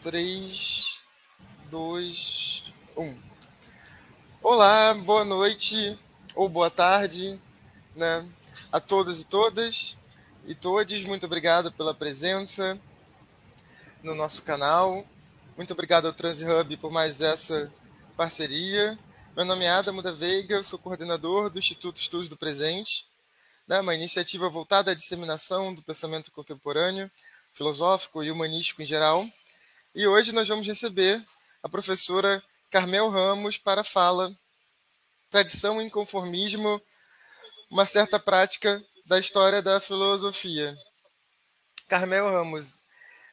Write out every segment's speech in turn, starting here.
3, 2, 1. Olá, boa noite ou boa tarde né, a todos e todas e todes. Muito obrigado pela presença no nosso canal. Muito obrigado ao TransHub por mais essa parceria. Meu nome é Adamo da Veiga, eu sou coordenador do Instituto Estudos do Presente, né, uma iniciativa voltada à disseminação do pensamento contemporâneo, filosófico e humanístico em geral. E hoje nós vamos receber a professora Carmel Ramos para a fala Tradição e Inconformismo, uma certa prática da história da filosofia. Carmel Ramos,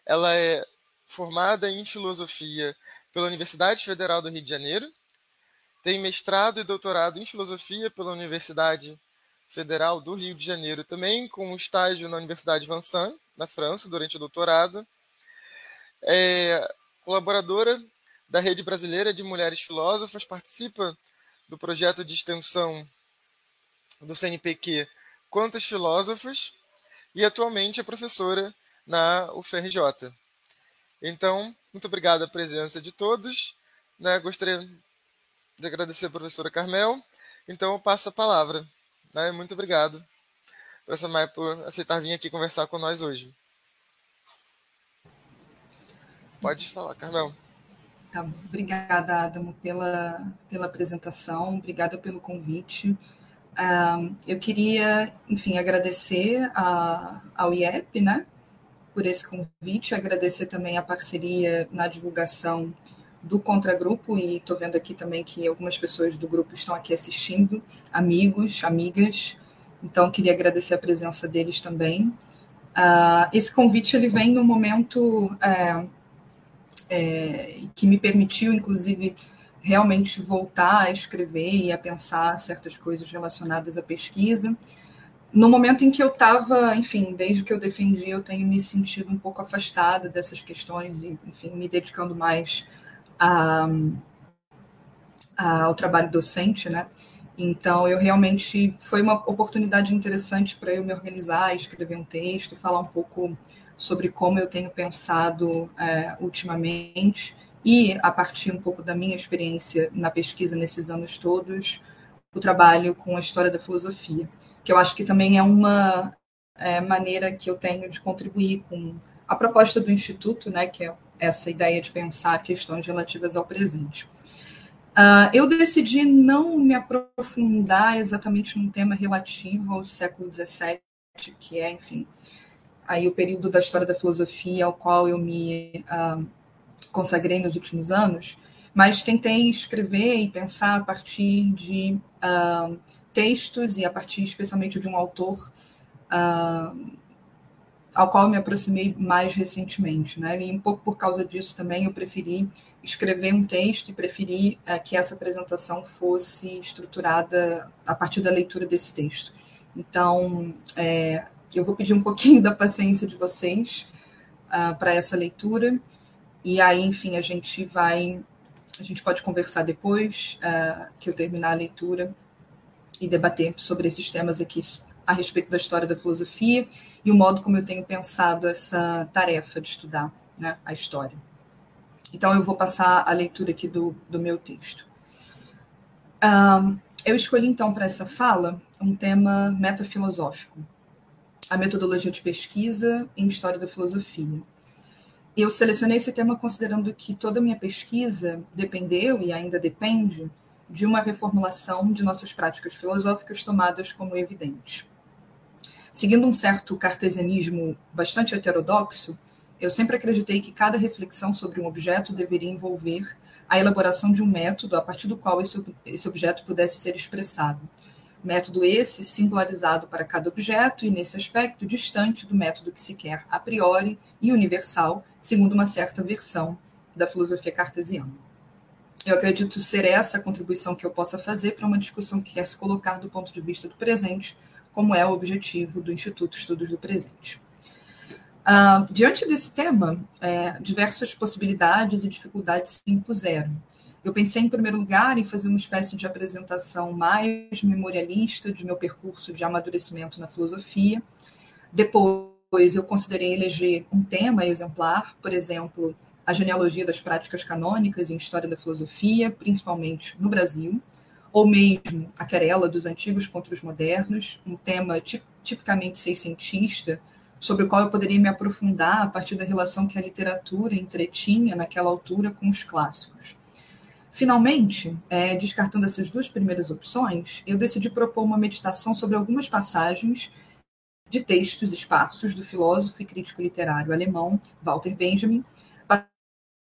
ela é formada em filosofia pela Universidade Federal do Rio de Janeiro, tem mestrado e doutorado em filosofia pela Universidade Federal do Rio de Janeiro, também com um estágio na Universidade Vincennes, na França, durante o doutorado. É colaboradora da Rede Brasileira de Mulheres Filósofas, participa do projeto de extensão do CNPq Quantos Filósofos e atualmente é professora na UFRJ. Então, muito obrigado a presença de todos. Né? Gostaria de agradecer a professora Carmel. Então, eu passo a palavra. Né? Muito obrigado, professora por aceitar vir aqui conversar com nós hoje. Pode falar, Carmel. Tá, obrigada, Adamo, pela, pela apresentação, obrigada pelo convite. Eu queria, enfim, agradecer a, ao IEP, né, por esse convite, agradecer também a parceria na divulgação do contragrupo, e estou vendo aqui também que algumas pessoas do grupo estão aqui assistindo, amigos, amigas, então queria agradecer a presença deles também. Uh, esse convite ele vem no momento é, é, que me permitiu, inclusive, realmente voltar a escrever e a pensar certas coisas relacionadas à pesquisa. No momento em que eu estava, enfim, desde que eu defendi, eu tenho me sentido um pouco afastada dessas questões e, enfim, me dedicando mais a, a, ao trabalho docente, né? Então, eu realmente foi uma oportunidade interessante para eu me organizar, escrever um texto, falar um pouco sobre como eu tenho pensado é, ultimamente e, a partir um pouco da minha experiência na pesquisa nesses anos todos, o trabalho com a história da filosofia, que eu acho que também é uma é, maneira que eu tenho de contribuir com a proposta do Instituto, né, que é essa ideia de pensar questões relativas ao presente. Uh, eu decidi não me aprofundar exatamente num tema relativo ao século XVII, que é, enfim, aí o período da história da filosofia ao qual eu me uh, consagrei nos últimos anos, mas tentei escrever e pensar a partir de uh, textos e a partir especialmente de um autor uh, ao qual me aproximei mais recentemente, né? E um pouco por causa disso também eu preferi escrever um texto e preferi uh, que essa apresentação fosse estruturada a partir da leitura desse texto. Então, é, eu vou pedir um pouquinho da paciência de vocês uh, para essa leitura. E aí, enfim, a gente vai. A gente pode conversar depois uh, que eu terminar a leitura e debater sobre esses temas aqui a respeito da história da filosofia e o modo como eu tenho pensado essa tarefa de estudar né, a história. Então, eu vou passar a leitura aqui do, do meu texto. Um, eu escolhi, então, para essa fala um tema metafilosófico, a metodologia de pesquisa em história da filosofia. Eu selecionei esse tema considerando que toda a minha pesquisa dependeu e ainda depende de uma reformulação de nossas práticas filosóficas tomadas como evidentes. Seguindo um certo cartesianismo bastante heterodoxo, eu sempre acreditei que cada reflexão sobre um objeto deveria envolver a elaboração de um método a partir do qual esse, esse objeto pudesse ser expressado, Método esse singularizado para cada objeto e, nesse aspecto, distante do método que se quer a priori e universal, segundo uma certa versão da filosofia cartesiana. Eu acredito ser essa a contribuição que eu possa fazer para uma discussão que quer se colocar do ponto de vista do presente, como é o objetivo do Instituto Estudos do Presente. Uh, diante desse tema, é, diversas possibilidades e dificuldades se impuseram. Eu pensei, em primeiro lugar, em fazer uma espécie de apresentação mais memorialista de meu percurso de amadurecimento na filosofia. Depois, eu considerei eleger um tema exemplar, por exemplo, a genealogia das práticas canônicas em história da filosofia, principalmente no Brasil, ou mesmo a querela dos antigos contra os modernos, um tema tipicamente seiscentista, sobre o qual eu poderia me aprofundar a partir da relação que a literatura entretinha naquela altura com os clássicos. Finalmente, é, descartando essas duas primeiras opções, eu decidi propor uma meditação sobre algumas passagens de textos esparsos do filósofo e crítico literário alemão Walter Benjamin,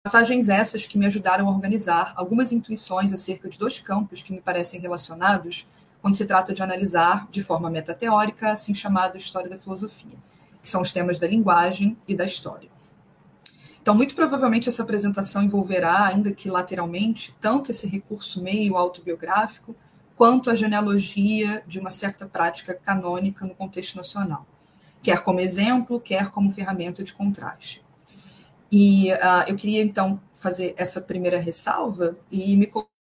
passagens essas que me ajudaram a organizar algumas intuições acerca de dois campos que me parecem relacionados quando se trata de analisar de forma metateórica assim chamada história da filosofia, que são os temas da linguagem e da história. Então, muito provavelmente essa apresentação envolverá, ainda que lateralmente, tanto esse recurso meio autobiográfico, quanto a genealogia de uma certa prática canônica no contexto nacional, quer como exemplo, quer como ferramenta de contraste. E uh, eu queria, então, fazer essa primeira ressalva e me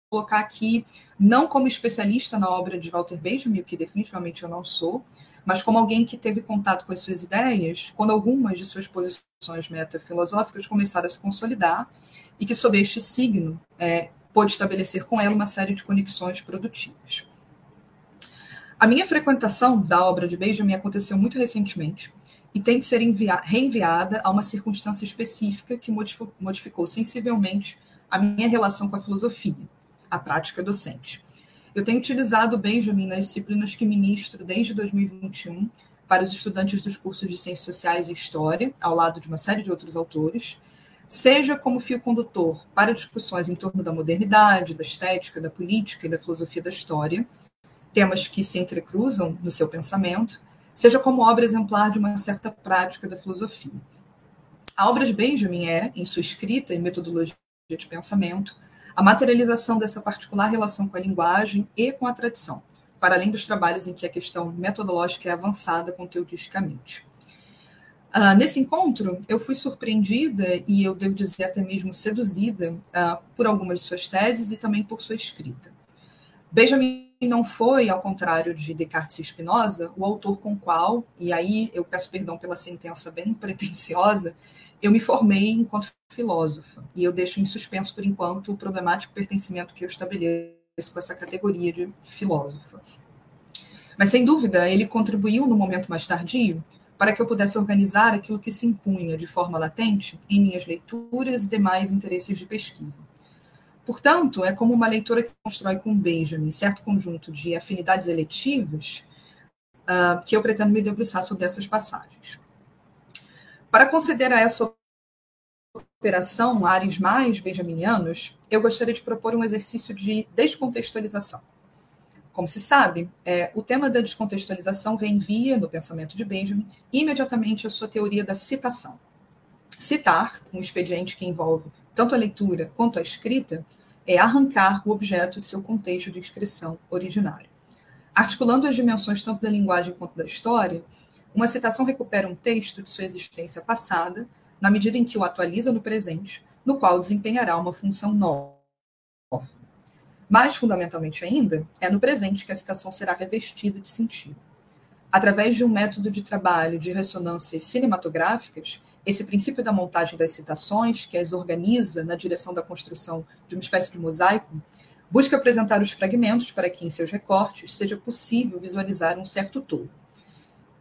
colocar aqui, não como especialista na obra de Walter Benjamin, o que definitivamente eu não sou, mas como alguém que teve contato com as suas ideias quando algumas de suas posições metafilosóficas começaram a se consolidar e que, sob este signo, é, pôde estabelecer com ela uma série de conexões produtivas. A minha frequentação da obra de Benjamin aconteceu muito recentemente e tem de ser reenviada a uma circunstância específica que modificou, modificou sensivelmente a minha relação com a filosofia, a prática docente. Eu tenho utilizado o Benjamin nas disciplinas que ministro desde 2021 para os estudantes dos cursos de Ciências Sociais e História, ao lado de uma série de outros autores, seja como fio condutor para discussões em torno da modernidade, da estética, da política e da filosofia da história, temas que se entrecruzam no seu pensamento, seja como obra exemplar de uma certa prática da filosofia. A obra de Benjamin é, em sua escrita e metodologia de pensamento, a materialização dessa particular relação com a linguagem e com a tradição, para além dos trabalhos em que a questão metodológica é avançada conteudisticamente. Uh, nesse encontro, eu fui surpreendida e eu devo dizer até mesmo seduzida uh, por algumas de suas teses e também por sua escrita. Benjamin não foi, ao contrário de Descartes e Spinoza, o autor com qual, e aí eu peço perdão pela sentença bem pretensiosa, eu me formei enquanto filósofa, e eu deixo em suspenso, por enquanto, o problemático pertencimento que eu estabeleço com essa categoria de filósofa. Mas, sem dúvida, ele contribuiu no momento mais tardio para que eu pudesse organizar aquilo que se impunha de forma latente em minhas leituras e demais interesses de pesquisa. Portanto, é como uma leitora que constrói com Benjamin certo conjunto de afinidades eletivas uh, que eu pretendo me debruçar sobre essas passagens. Para conceder a essa operação ares mais benjaminianos, eu gostaria de propor um exercício de descontextualização. Como se sabe, é, o tema da descontextualização reenvia, no pensamento de Benjamin, imediatamente a sua teoria da citação. Citar, um expediente que envolve tanto a leitura quanto a escrita, é arrancar o objeto de seu contexto de inscrição originário. Articulando as dimensões tanto da linguagem quanto da história, uma citação recupera um texto de sua existência passada, na medida em que o atualiza no presente, no qual desempenhará uma função nova. Mais fundamentalmente ainda, é no presente que a citação será revestida de sentido. Através de um método de trabalho de ressonâncias cinematográficas, esse princípio da montagem das citações, que as organiza na direção da construção de uma espécie de mosaico, busca apresentar os fragmentos para que, em seus recortes, seja possível visualizar um certo todo.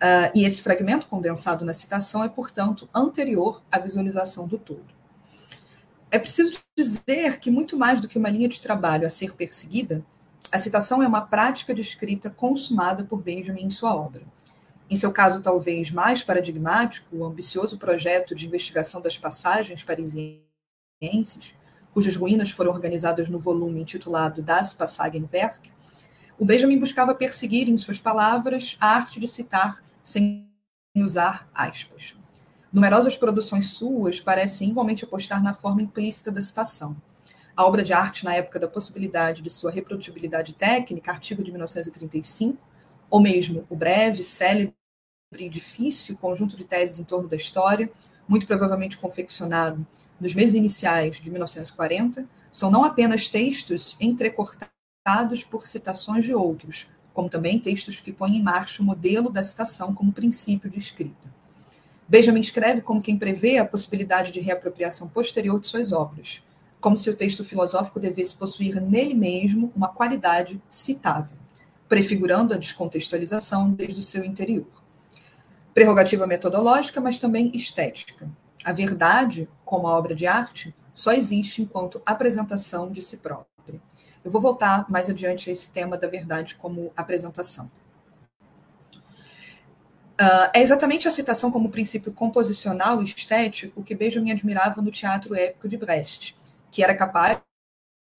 Uh, e esse fragmento condensado na citação é, portanto, anterior à visualização do todo. É preciso dizer que, muito mais do que uma linha de trabalho a ser perseguida, a citação é uma prática de escrita consumada por Benjamin em sua obra. Em seu caso, talvez mais paradigmático, o ambicioso projeto de investigação das passagens parisienses, cujas ruínas foram organizadas no volume intitulado Das Passagenwerk, o Benjamin buscava perseguir, em suas palavras, a arte de citar sem usar aspas. Numerosas produções suas parecem igualmente apostar na forma implícita da citação. A obra de arte na época da possibilidade de sua reprodutibilidade técnica, artigo de 1935, ou mesmo o breve, célebre difícil conjunto de teses em torno da história, muito provavelmente confeccionado nos meses iniciais de 1940, são não apenas textos entrecortados por citações de outros, como também textos que põem em marcha o modelo da citação como princípio de escrita. Benjamin escreve como quem prevê a possibilidade de reapropriação posterior de suas obras, como se o texto filosófico devesse possuir nele mesmo uma qualidade citável, prefigurando a descontextualização desde o seu interior. Prerrogativa metodológica, mas também estética. A verdade, como a obra de arte, só existe enquanto apresentação de si própria. Eu vou voltar mais adiante a esse tema da verdade como apresentação. Uh, é exatamente a citação como princípio composicional e estético que Benjamin admirava no teatro épico de Brecht, que era capaz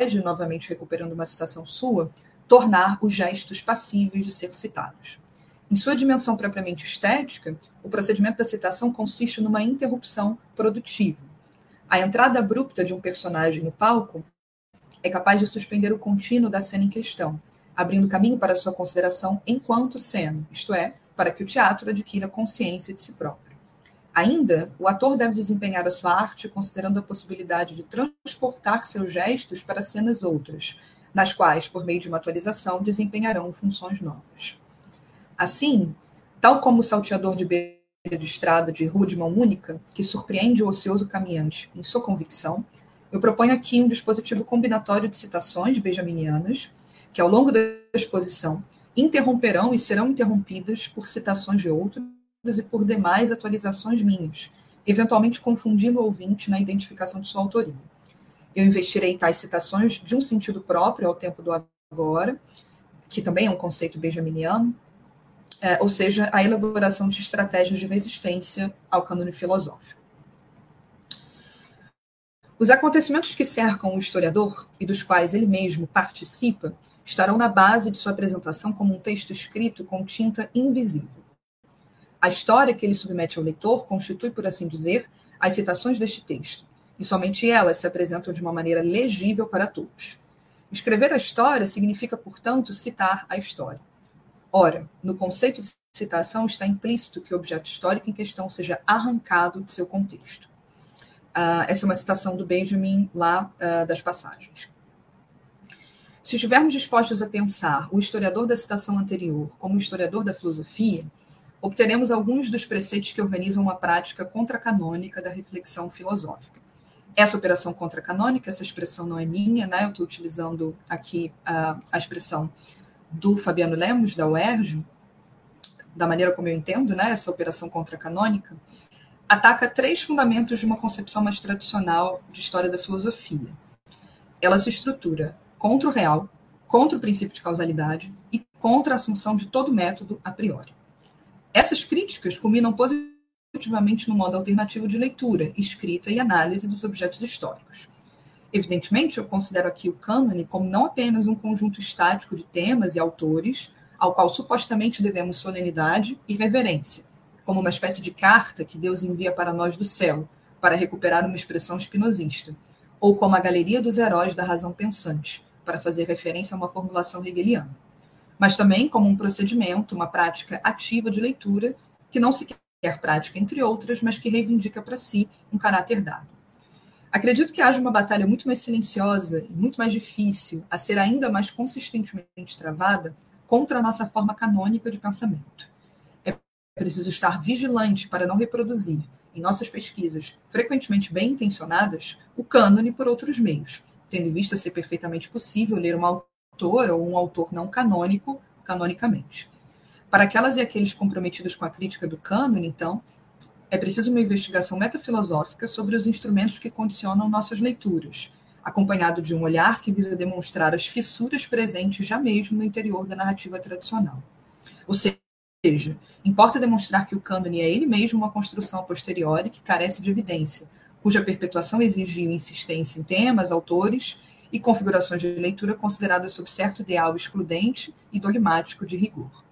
de, novamente recuperando uma citação sua, tornar os gestos passíveis de ser citados. Em sua dimensão propriamente estética, o procedimento da citação consiste numa interrupção produtiva. A entrada abrupta de um personagem no palco é capaz de suspender o contínuo da cena em questão, abrindo caminho para sua consideração enquanto cena, isto é, para que o teatro adquira consciência de si próprio. Ainda, o ator deve desempenhar a sua arte considerando a possibilidade de transportar seus gestos para cenas outras, nas quais, por meio de uma atualização, desempenharão funções novas. Assim, tal como o salteador de beira de estrada de rua de mão única, que surpreende o ocioso caminhante em sua convicção, eu proponho aqui um dispositivo combinatório de citações benjaminianas, que ao longo da exposição interromperão e serão interrompidas por citações de outros e por demais atualizações minhas, eventualmente confundindo o ouvinte na identificação de sua autoria. Eu investirei tais citações de um sentido próprio ao tempo do agora, que também é um conceito benjaminiano, é, ou seja, a elaboração de estratégias de resistência ao cânone filosófico. Os acontecimentos que cercam o historiador e dos quais ele mesmo participa estarão na base de sua apresentação como um texto escrito com tinta invisível. A história que ele submete ao leitor constitui, por assim dizer, as citações deste texto, e somente elas se apresentam de uma maneira legível para todos. Escrever a história significa, portanto, citar a história. Ora, no conceito de citação está implícito que o objeto histórico em questão seja arrancado de seu contexto. Uh, essa é uma citação do Benjamin lá uh, das passagens. Se estivermos dispostos a pensar o historiador da citação anterior como historiador da filosofia, obteremos alguns dos preceitos que organizam uma prática contracanônica da reflexão filosófica. Essa operação contracanônica, essa expressão não é minha, né? eu estou utilizando aqui a, a expressão do Fabiano Lemos, da UERJ, da maneira como eu entendo, né? essa operação contracanônica, ataca três fundamentos de uma concepção mais tradicional de história da filosofia. Ela se estrutura contra o real, contra o princípio de causalidade e contra a assunção de todo método a priori. Essas críticas culminam positivamente no modo alternativo de leitura, escrita e análise dos objetos históricos. Evidentemente, eu considero aqui o cânone como não apenas um conjunto estático de temas e autores, ao qual supostamente devemos solenidade e reverência, como uma espécie de carta que Deus envia para nós do céu, para recuperar uma expressão espinosista, ou como a galeria dos heróis da razão pensante, para fazer referência a uma formulação hegeliana mas também como um procedimento, uma prática ativa de leitura, que não se quer prática, entre outras, mas que reivindica para si um caráter dado. Acredito que haja uma batalha muito mais silenciosa e muito mais difícil a ser ainda mais consistentemente travada contra a nossa forma canônica de pensamento. É preciso estar vigilante para não reproduzir, em nossas pesquisas, frequentemente bem intencionadas, o cânone por outros meios, tendo em vista ser perfeitamente possível ler uma autor ou um autor não canônico, canonicamente. Para aquelas e aqueles comprometidos com a crítica do cânone, então, é preciso uma investigação metafilosófica sobre os instrumentos que condicionam nossas leituras, acompanhado de um olhar que visa demonstrar as fissuras presentes já mesmo no interior da narrativa tradicional. Ou seja, importa demonstrar que o cânone é ele mesmo uma construção a posteriori que carece de evidência, cuja perpetuação exigiu insistência em temas, autores e configurações de leitura consideradas sob certo ideal excludente e dogmático de rigor.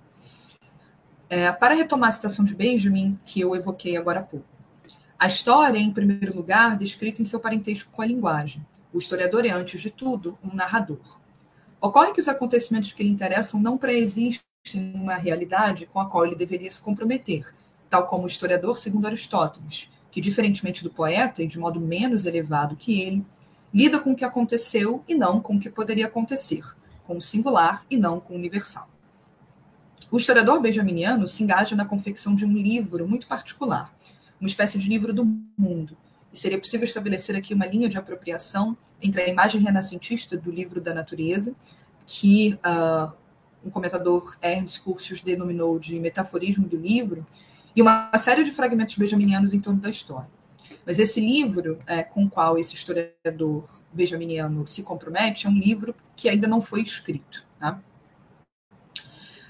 É, para retomar a citação de Benjamin, que eu evoquei agora há pouco. A história é, em primeiro lugar, descrita em seu parentesco com a linguagem. O historiador é, antes de tudo, um narrador. Ocorre que os acontecimentos que lhe interessam não preexistem uma realidade com a qual ele deveria se comprometer, tal como o historiador segundo Aristóteles, que, diferentemente do poeta e de modo menos elevado que ele, lida com o que aconteceu e não com o que poderia acontecer, com o singular e não com o universal. O historiador benjaminiano se engaja na confecção de um livro muito particular, uma espécie de livro do mundo. E seria possível estabelecer aqui uma linha de apropriação entre a imagem renascentista do livro da natureza, que uh, um comentador Ernst Curtius denominou de metaforismo do livro, e uma série de fragmentos benjaminianos em torno da história. Mas esse livro é, com o qual esse historiador benjaminiano se compromete é um livro que ainda não foi escrito. Tá?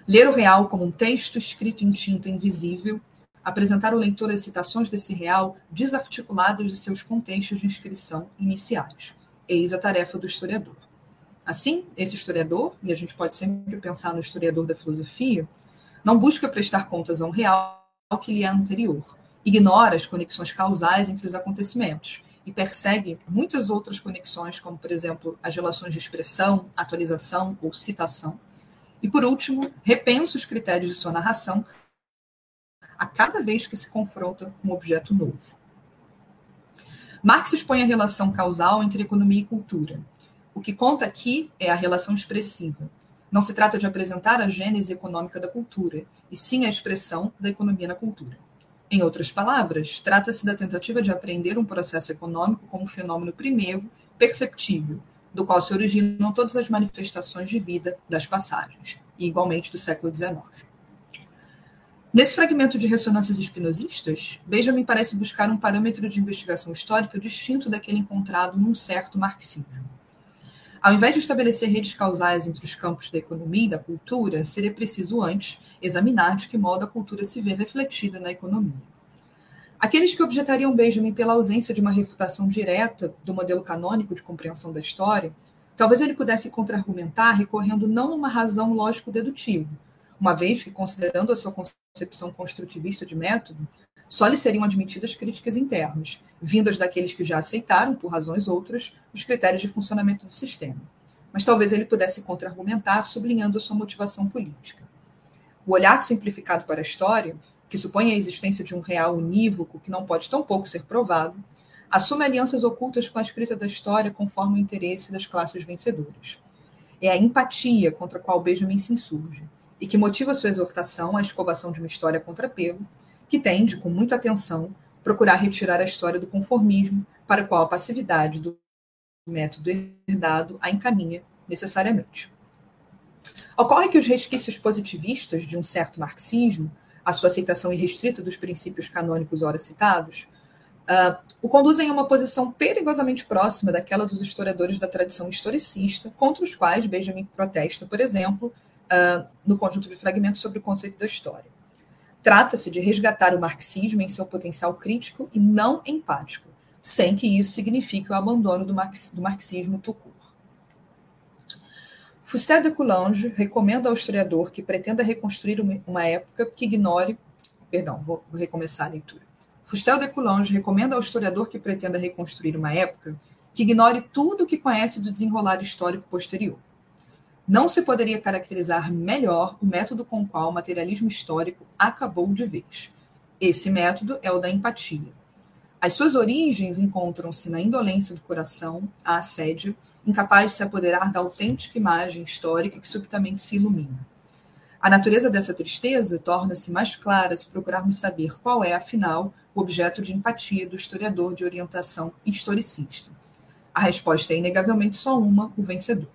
Ler o real como um texto escrito em tinta invisível, apresentar ao leitor as citações desse real desarticuladas de seus contextos de inscrição iniciais. Eis a tarefa do historiador. Assim, esse historiador, e a gente pode sempre pensar no historiador da filosofia, não busca prestar contas a um real que lhe é anterior, ignora as conexões causais entre os acontecimentos e persegue muitas outras conexões, como, por exemplo, as relações de expressão, atualização ou citação. E, por último, repensa os critérios de sua narração a cada vez que se confronta com um objeto novo. Marx expõe a relação causal entre economia e cultura, o que conta aqui é a relação expressiva. Não se trata de apresentar a gênese econômica da cultura, e sim a expressão da economia na cultura. Em outras palavras, trata-se da tentativa de apreender um processo econômico como um fenômeno primeiro, perceptível, do qual se originam todas as manifestações de vida das passagens, e igualmente do século XIX. Nesse fragmento de ressonâncias espinosistas, Benjamin parece buscar um parâmetro de investigação histórica distinto daquele encontrado num certo marxismo. Ao invés de estabelecer redes causais entre os campos da economia e da cultura, seria preciso antes examinar de que modo a cultura se vê refletida na economia. Aqueles que objetariam Benjamin pela ausência de uma refutação direta do modelo canônico de compreensão da história, talvez ele pudesse contra-argumentar recorrendo não a uma razão lógico-dedutiva, uma vez que, considerando a sua concepção construtivista de método, só lhe seriam admitidas críticas internas, vindas daqueles que já aceitaram, por razões outras, os critérios de funcionamento do sistema. Mas talvez ele pudesse contra-argumentar, sublinhando a sua motivação política. O olhar simplificado para a história, que supõe a existência de um real unívoco que não pode tão pouco ser provado, assume alianças ocultas com a escrita da história conforme o interesse das classes vencedoras. É a empatia contra a qual Benjamin se insurge, e que motiva sua exortação à escovação de uma história contra pelo, que tende, com muita atenção, procurar retirar a história do conformismo para o qual a passividade do método herdado a encaminha necessariamente. Ocorre que os resquícios positivistas de um certo marxismo, a sua aceitação irrestrita dos princípios canônicos ora citados, uh, o conduzem a uma posição perigosamente próxima daquela dos historiadores da tradição historicista, contra os quais Benjamin protesta, por exemplo, uh, no conjunto de fragmentos sobre o conceito da história. Trata-se de resgatar o marxismo em seu potencial crítico e não empático, sem que isso signifique o abandono do, marx, do marxismo court. Fustel de Coulanges recomenda ao historiador que pretenda reconstruir uma época que ignore. Perdão, vou, vou recomeçar a leitura. Fustel de Coulanges recomenda ao historiador que pretenda reconstruir uma época que ignore tudo o que conhece do desenrolar histórico posterior. Não se poderia caracterizar melhor o método com o qual o materialismo histórico acabou de vez. Esse método é o da empatia. As suas origens encontram-se na indolência do coração, a assédio, incapaz de se apoderar da autêntica imagem histórica que subitamente se ilumina. A natureza dessa tristeza torna-se mais clara se procurarmos saber qual é, afinal, o objeto de empatia do historiador de orientação historicista. A resposta é inegavelmente só uma: o vencedor.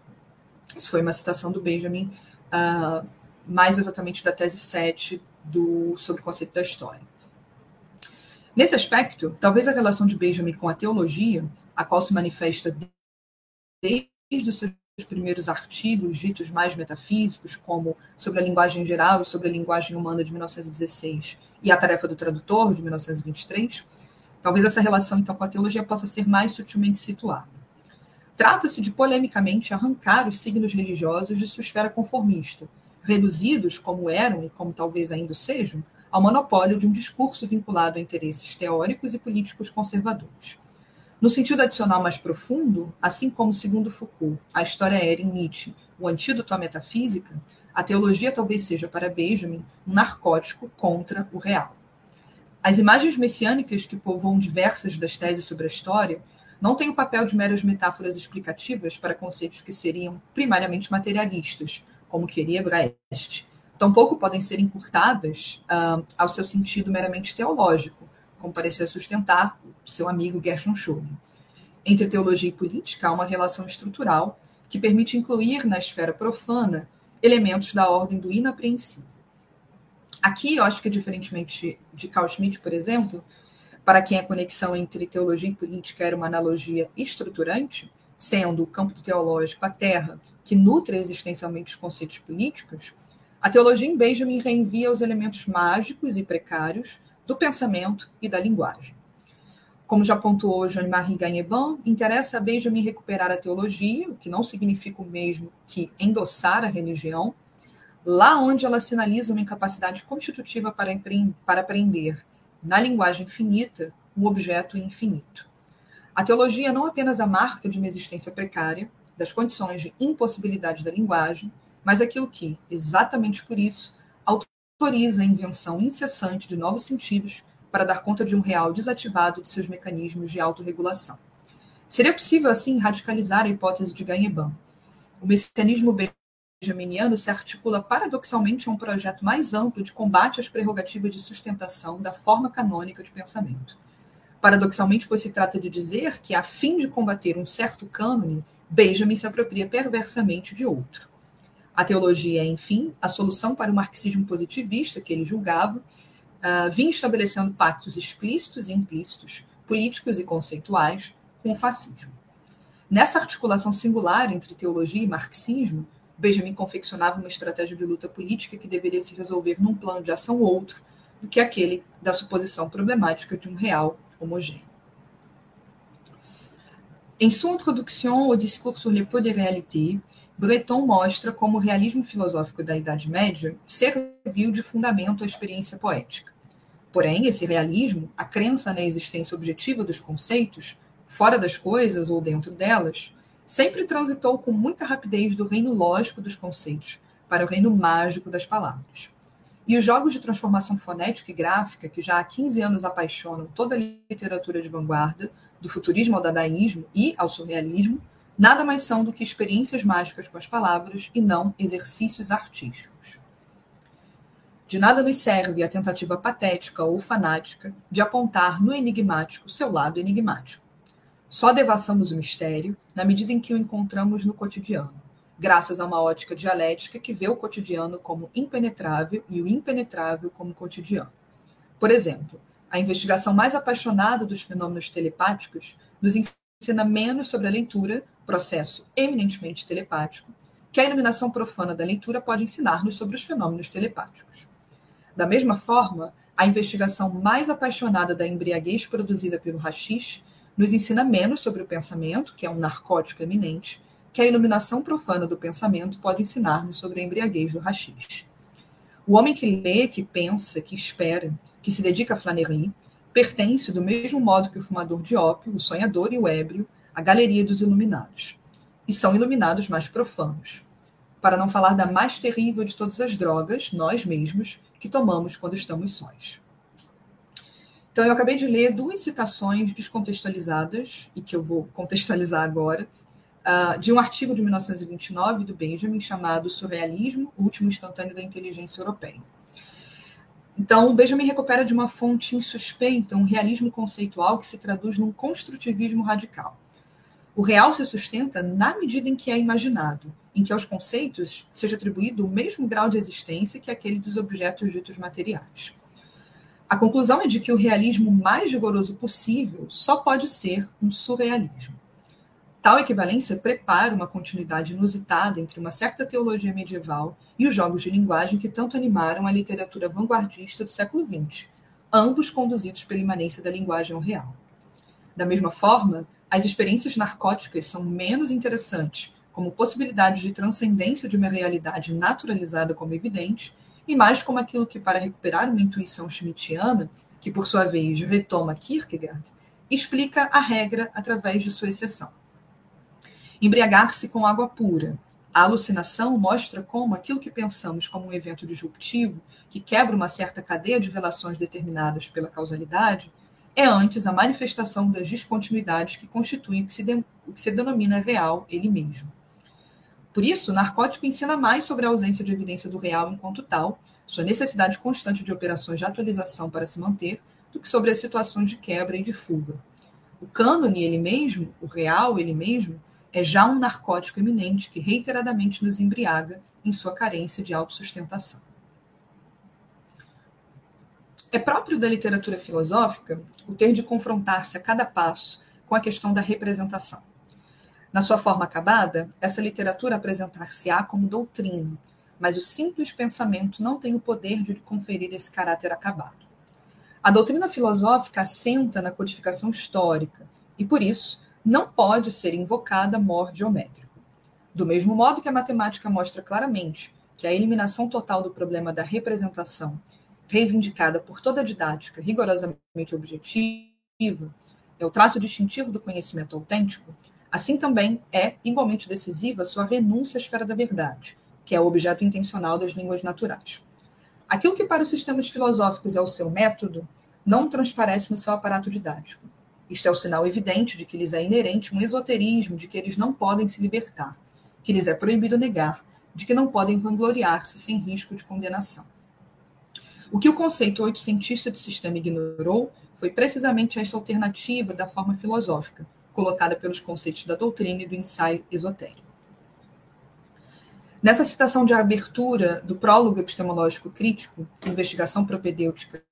Isso foi uma citação do Benjamin, uh, mais exatamente da tese 7 do, sobre o conceito da história. Nesse aspecto, talvez a relação de Benjamin com a teologia, a qual se manifesta desde os seus primeiros artigos, ditos mais metafísicos, como sobre a linguagem geral e sobre a linguagem humana de 1916 e a tarefa do tradutor de 1923, talvez essa relação então com a teologia possa ser mais sutilmente situada. Trata-se de polemicamente arrancar os signos religiosos de sua esfera conformista, reduzidos, como eram e como talvez ainda sejam, ao monopólio de um discurso vinculado a interesses teóricos e políticos conservadores. No sentido adicional mais profundo, assim como, segundo Foucault, a história era em Nietzsche o antídoto à metafísica, a teologia talvez seja para Benjamin um narcótico contra o real. As imagens messiânicas que povoam diversas das teses sobre a história não tem o papel de meras metáforas explicativas para conceitos que seriam primariamente materialistas, como queria Brecht. Tampouco podem ser encurtadas uh, ao seu sentido meramente teológico, como parecia sustentar seu amigo Gershon Scholem. Entre teologia e política há uma relação estrutural que permite incluir na esfera profana elementos da ordem do inapreensível. Aqui, eu acho que, diferentemente de Carl Schmitt, por exemplo, para quem a conexão entre teologia e política era uma analogia estruturante, sendo o campo teológico a terra que nutre existencialmente os conceitos políticos, a teologia em Benjamin reenvia os elementos mágicos e precários do pensamento e da linguagem. Como já pontuou Jean-Marie Gagneban, interessa a Benjamin recuperar a teologia, o que não significa o mesmo que endossar a religião, lá onde ela sinaliza uma incapacidade constitutiva para, para aprender, na linguagem finita, um objeto infinito. A teologia é não apenas a marca de uma existência precária, das condições de impossibilidade da linguagem, mas aquilo que, exatamente por isso, autoriza a invenção incessante de novos sentidos para dar conta de um real desativado de seus mecanismos de autorregulação. Seria possível, assim, radicalizar a hipótese de Gagneban. O messianismo benjaminiano se articula paradoxalmente a um projeto mais amplo de combate às prerrogativas de sustentação da forma canônica de pensamento. Paradoxalmente, pois se trata de dizer que, a fim de combater um certo cânone, Benjamin se apropria perversamente de outro. A teologia enfim, a solução para o marxismo positivista que ele julgava, uh, vinha estabelecendo pactos explícitos e implícitos, políticos e conceituais, com o fascismo. Nessa articulação singular entre teologia e marxismo, Benjamin confeccionava uma estratégia de luta política que deveria se resolver num plano de ação outro do que aquele da suposição problemática de um real homogêneo. Em sua introdução ao discurso sur les poids des réalités, Breton mostra como o realismo filosófico da Idade Média serviu de fundamento à experiência poética. Porém, esse realismo, a crença na existência objetiva dos conceitos, fora das coisas ou dentro delas, sempre transitou com muita rapidez do reino lógico dos conceitos para o reino mágico das palavras. E os jogos de transformação fonética e gráfica, que já há 15 anos apaixonam toda a literatura de vanguarda, do futurismo ao dadaísmo e ao surrealismo, nada mais são do que experiências mágicas com as palavras e não exercícios artísticos. De nada nos serve a tentativa patética ou fanática de apontar no enigmático seu lado enigmático. Só devassamos o mistério na medida em que o encontramos no cotidiano, graças a uma ótica dialética que vê o cotidiano como impenetrável e o impenetrável como cotidiano. Por exemplo, a investigação mais apaixonada dos fenômenos telepáticos nos ensina menos sobre a leitura processo eminentemente telepático, que a iluminação profana da leitura pode ensinar-nos sobre os fenômenos telepáticos. Da mesma forma, a investigação mais apaixonada da embriaguez produzida pelo rachixe nos ensina menos sobre o pensamento, que é um narcótico eminente, que a iluminação profana do pensamento pode ensinar-nos sobre a embriaguez do rachixe. O homem que lê, que pensa, que espera, que se dedica à flanerie, pertence, do mesmo modo que o fumador de ópio, o sonhador e o ébrio, a galeria dos iluminados. E são iluminados mais profanos. Para não falar da mais terrível de todas as drogas, nós mesmos, que tomamos quando estamos sós. Então, eu acabei de ler duas citações descontextualizadas, e que eu vou contextualizar agora, uh, de um artigo de 1929 do Benjamin chamado Surrealismo, o último instantâneo da inteligência europeia. Então, o Benjamin recupera de uma fonte insuspeita um realismo conceitual que se traduz num construtivismo radical. O real se sustenta na medida em que é imaginado, em que aos conceitos seja atribuído o mesmo grau de existência que aquele dos objetos ditos materiais. A conclusão é de que o realismo mais rigoroso possível só pode ser um surrealismo. Tal equivalência prepara uma continuidade inusitada entre uma certa teologia medieval e os jogos de linguagem que tanto animaram a literatura vanguardista do século XX, ambos conduzidos pela imanência da linguagem ao real. Da mesma forma, as experiências narcóticas são menos interessantes, como possibilidade de transcendência de uma realidade naturalizada como evidente, e mais como aquilo que, para recuperar uma intuição schmittiana, que por sua vez retoma Kierkegaard, explica a regra através de sua exceção. Embriagar-se com água pura. A alucinação mostra como aquilo que pensamos como um evento disruptivo, que quebra uma certa cadeia de relações determinadas pela causalidade, é antes a manifestação das descontinuidades que constituem o que se, de, o que se denomina real ele mesmo. Por isso, o narcótico ensina mais sobre a ausência de evidência do real enquanto tal, sua necessidade constante de operações de atualização para se manter, do que sobre as situações de quebra e de fuga. O cânone, ele mesmo, o real, ele mesmo, é já um narcótico eminente que reiteradamente nos embriaga em sua carência de autossustentação. É próprio da literatura filosófica o ter de confrontar-se a cada passo com a questão da representação. Na sua forma acabada, essa literatura apresentar-se-á como doutrina, mas o simples pensamento não tem o poder de conferir esse caráter acabado. A doutrina filosófica assenta na codificação histórica e, por isso, não pode ser invocada mor geométrico. Do mesmo modo que a matemática mostra claramente que a eliminação total do problema da representação, reivindicada por toda a didática rigorosamente objetiva, é o traço distintivo do conhecimento autêntico, assim também é igualmente decisiva sua renúncia à esfera da verdade, que é o objeto intencional das línguas naturais. Aquilo que para os sistemas filosóficos é o seu método, não transparece no seu aparato didático. Isto é o sinal evidente de que lhes é inerente um esoterismo de que eles não podem se libertar, que lhes é proibido negar, de que não podem vangloriar-se sem risco de condenação. O que o conceito oitocentista de sistema ignorou foi precisamente esta alternativa da forma filosófica, colocada pelos conceitos da doutrina e do ensaio esotérico. Nessa citação de abertura do prólogo epistemológico crítico, Investigação Propedêutica,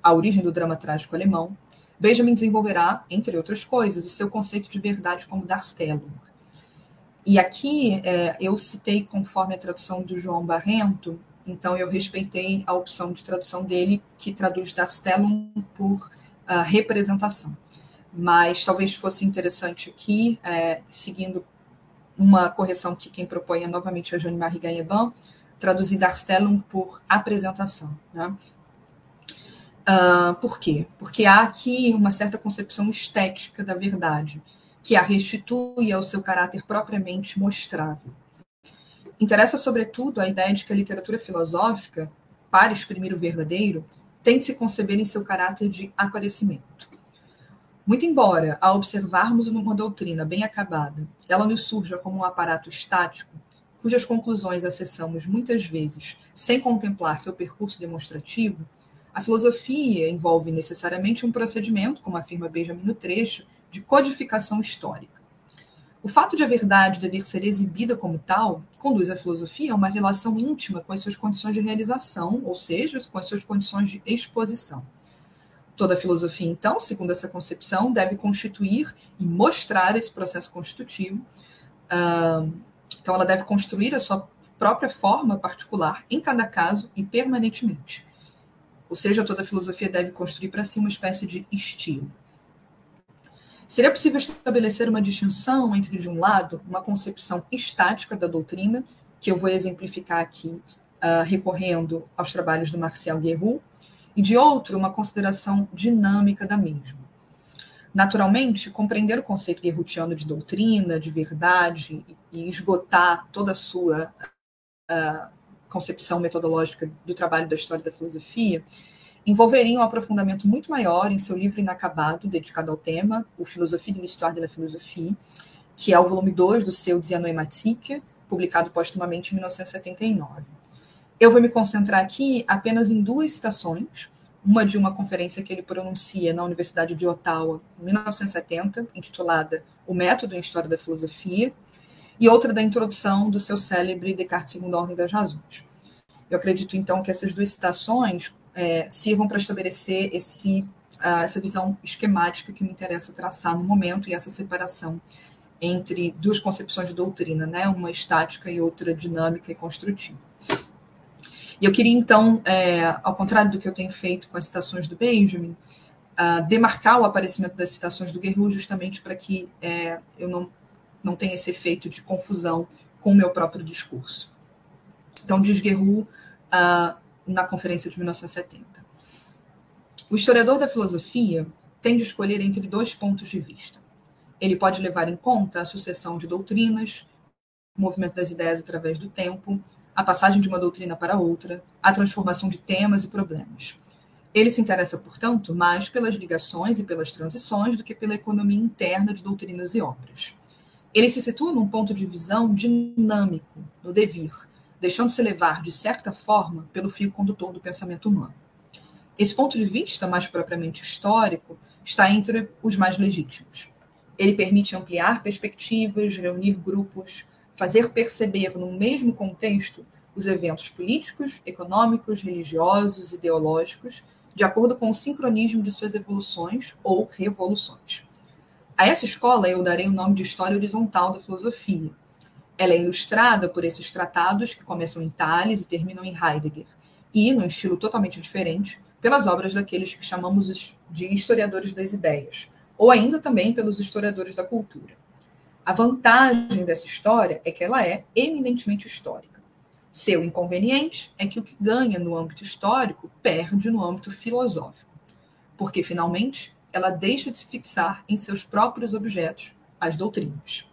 a origem do drama trágico alemão, Benjamin desenvolverá, entre outras coisas, o seu conceito de verdade como Darstellung. E aqui é, eu citei conforme a tradução do João Barrento, então eu respeitei a opção de tradução dele, que traduz Darstellung por uh, representação. Mas talvez fosse interessante aqui, é, seguindo uma correção que quem propõe é novamente a Jeanne-Marie Gailleban, traduzir Darstellung por apresentação. Né? Uh, por quê? Porque há aqui uma certa concepção estética da verdade, que a restitui ao seu caráter propriamente mostrável. Interessa, sobretudo, a ideia de que a literatura filosófica, para exprimir o verdadeiro, tem de se conceber em seu caráter de aparecimento. Muito embora, ao observarmos uma doutrina bem acabada, ela nos surja como um aparato estático, cujas conclusões acessamos muitas vezes sem contemplar seu percurso demonstrativo, a filosofia envolve necessariamente um procedimento, como afirma Benjamin no trecho, de codificação histórica. O fato de a verdade dever ser exibida como tal conduz a filosofia a uma relação íntima com as suas condições de realização, ou seja, com as suas condições de exposição. Toda filosofia, então, segundo essa concepção, deve constituir e mostrar esse processo constitutivo. então, ela deve construir a sua própria forma particular em cada caso e permanentemente. Ou seja, toda filosofia deve construir para si uma espécie de estilo. Seria possível estabelecer uma distinção entre, de um lado, uma concepção estática da doutrina, que eu vou exemplificar aqui uh, recorrendo aos trabalhos do Marcel Guerrou, e de outro, uma consideração dinâmica da mesma. Naturalmente, compreender o conceito guerrutiano de doutrina, de verdade, e esgotar toda a sua uh, concepção metodológica do trabalho da história da filosofia, envolveria um aprofundamento muito maior em seu livro inacabado, dedicado ao tema, o Philosophie de l'Histoire de la Philosophie, que é o volume 2 do seu Dianoematique, publicado postumamente em 1979. Eu vou me concentrar aqui apenas em duas citações, uma de uma conferência que ele pronuncia na Universidade de Ottawa, em 1970, intitulada O Método em História da Filosofia, e outra da introdução do seu célebre Descartes segundo a Ordem das Razões. Eu acredito, então, que essas duas citações é, sirvam para estabelecer esse, uh, essa visão esquemática que me interessa traçar no momento e essa separação entre duas concepções de doutrina, né? uma estática e outra dinâmica e construtiva. E eu queria, então, é, ao contrário do que eu tenho feito com as citações do Benjamin, uh, demarcar o aparecimento das citações do Guerrero justamente para que é, eu não, não tenha esse efeito de confusão com o meu próprio discurso. Então, diz Guerrero uh, na conferência de 1970. O historiador da filosofia tem de escolher entre dois pontos de vista. Ele pode levar em conta a sucessão de doutrinas, o movimento das ideias através do tempo, a passagem de uma doutrina para outra, a transformação de temas e problemas. Ele se interessa, portanto, mais pelas ligações e pelas transições do que pela economia interna de doutrinas e obras. Ele se situa num ponto de visão dinâmico, no devir, deixando-se levar, de certa forma, pelo fio condutor do pensamento humano. Esse ponto de vista, mais propriamente histórico, está entre os mais legítimos. Ele permite ampliar perspectivas, reunir grupos, fazer perceber no mesmo contexto os eventos políticos, econômicos, religiosos, ideológicos, de acordo com o sincronismo de suas evoluções ou revoluções. A essa escola eu darei o nome de História Horizontal da Filosofia. Ela é ilustrada por esses tratados que começam em Tales e terminam em Heidegger, e, num estilo totalmente diferente, pelas obras daqueles que chamamos de historiadores das ideias, ou ainda também pelos historiadores da cultura. A vantagem dessa história é que ela é eminentemente histórica. Seu inconveniente é que o que ganha no âmbito histórico perde no âmbito filosófico, porque, finalmente, ela deixa de se fixar em seus próprios objetos, as doutrinas.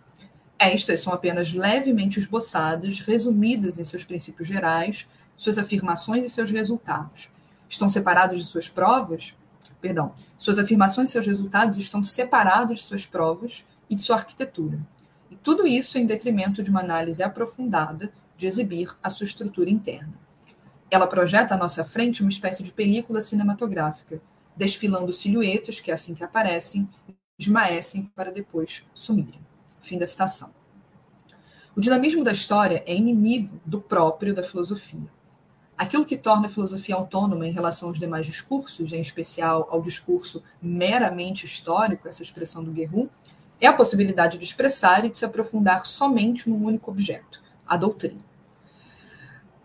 Estas são apenas levemente esboçadas, resumidas em seus princípios gerais, suas afirmações e seus resultados. Estão separados de suas provas? Perdão, suas afirmações e seus resultados estão separados de suas provas e de sua arquitetura. E tudo isso em detrimento de uma análise aprofundada de exibir a sua estrutura interna. Ela projeta à nossa frente uma espécie de película cinematográfica, desfilando silhuetas que, assim que aparecem, esmaecem para depois sumirem. Fim da citação. O dinamismo da história é inimigo do próprio da filosofia. Aquilo que torna a filosofia autônoma em relação aos demais discursos, em especial ao discurso meramente histórico, essa expressão do Guerrero, é a possibilidade de expressar e de se aprofundar somente num único objeto, a doutrina.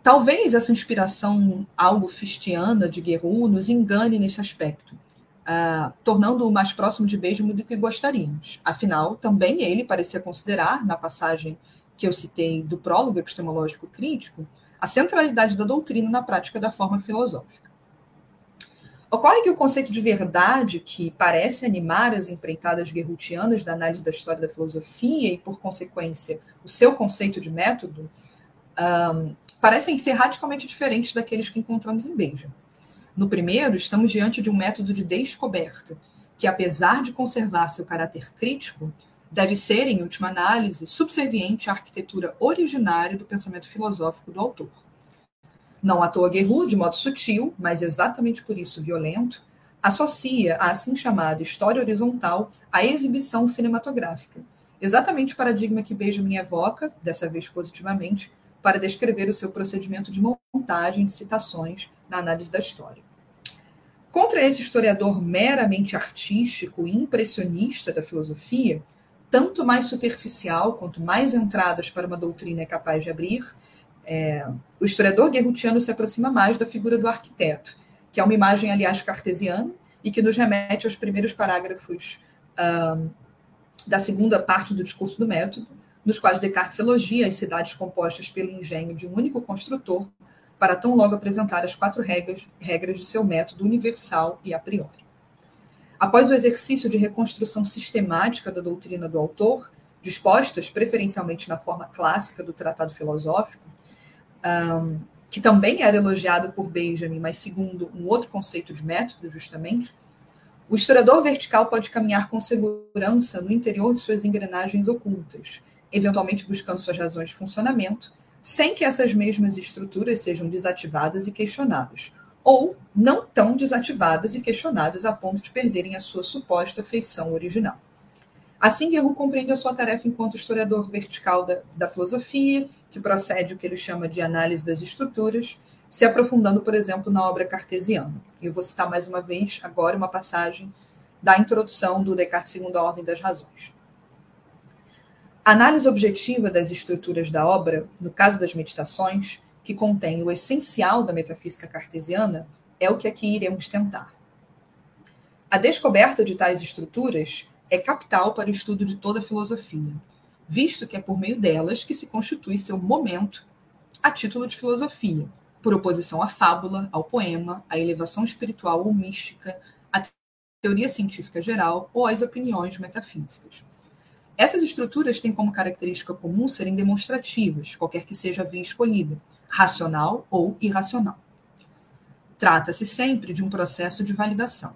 Talvez essa inspiração algo fistiana de Guerrero nos engane nesse aspecto, uh, tornando-o mais próximo de Benjamin do que gostaríamos. Afinal, também ele parecia considerar, na passagem que eu citei do prólogo epistemológico crítico, a centralidade da doutrina na prática da forma filosófica. Ocorre que o conceito de verdade, que parece animar as empreitadas guerrutianas da análise da história da filosofia e, por consequência, o seu conceito de método, um, parecem ser radicalmente diferentes daqueles que encontramos em Benjamin. No primeiro, estamos diante de um método de descoberta, que, apesar de conservar seu caráter crítico, deve ser, em última análise, subserviente à arquitetura originária do pensamento filosófico do autor. Não à toa Guerrero, de modo sutil, mas exatamente por isso violento, associa a assim chamada história horizontal à exibição cinematográfica, exatamente o paradigma que Benjamin evoca, dessa vez positivamente, para descrever o seu procedimento de montagem de citações na análise da história. Contra esse historiador meramente artístico e impressionista da filosofia, tanto mais superficial quanto mais entradas para uma doutrina é capaz de abrir, é, o historiador guerrutiano se aproxima mais da figura do arquiteto, que é uma imagem, aliás, cartesiana e que nos remete aos primeiros parágrafos um, da segunda parte do discurso do método, nos quais Descartes elogia as cidades compostas pelo engenho de um único construtor, para tão logo apresentar as quatro regras, regras de seu método universal e a priori. Após o exercício de reconstrução sistemática da doutrina do autor, dispostas preferencialmente na forma clássica do tratado filosófico, um, que também era elogiado por Benjamin, mas segundo um outro conceito de método, justamente, o historiador vertical pode caminhar com segurança no interior de suas engrenagens ocultas, eventualmente buscando suas razões de funcionamento, sem que essas mesmas estruturas sejam desativadas e questionadas, ou não tão desativadas e questionadas a ponto de perderem a sua suposta feição original. Assim, Guerrero compreende a sua tarefa enquanto historiador vertical da, da filosofia, que procede o que ele chama de análise das estruturas, se aprofundando, por exemplo, na obra cartesiana. Eu vou citar mais uma vez agora uma passagem da introdução do Descartes segundo a ordem das razões. A análise objetiva das estruturas da obra, no caso das meditações, que contém o essencial da metafísica cartesiana, é o que aqui iremos tentar. A descoberta de tais estruturas é capital para o estudo de toda a filosofia, visto que é por meio delas que se constitui seu momento a título de filosofia, por oposição à fábula, ao poema, à elevação espiritual ou mística, à teoria científica geral ou às opiniões metafísicas. Essas estruturas têm como característica comum serem demonstrativas, qualquer que seja a via escolhida, racional ou irracional. Trata-se sempre de um processo de validação.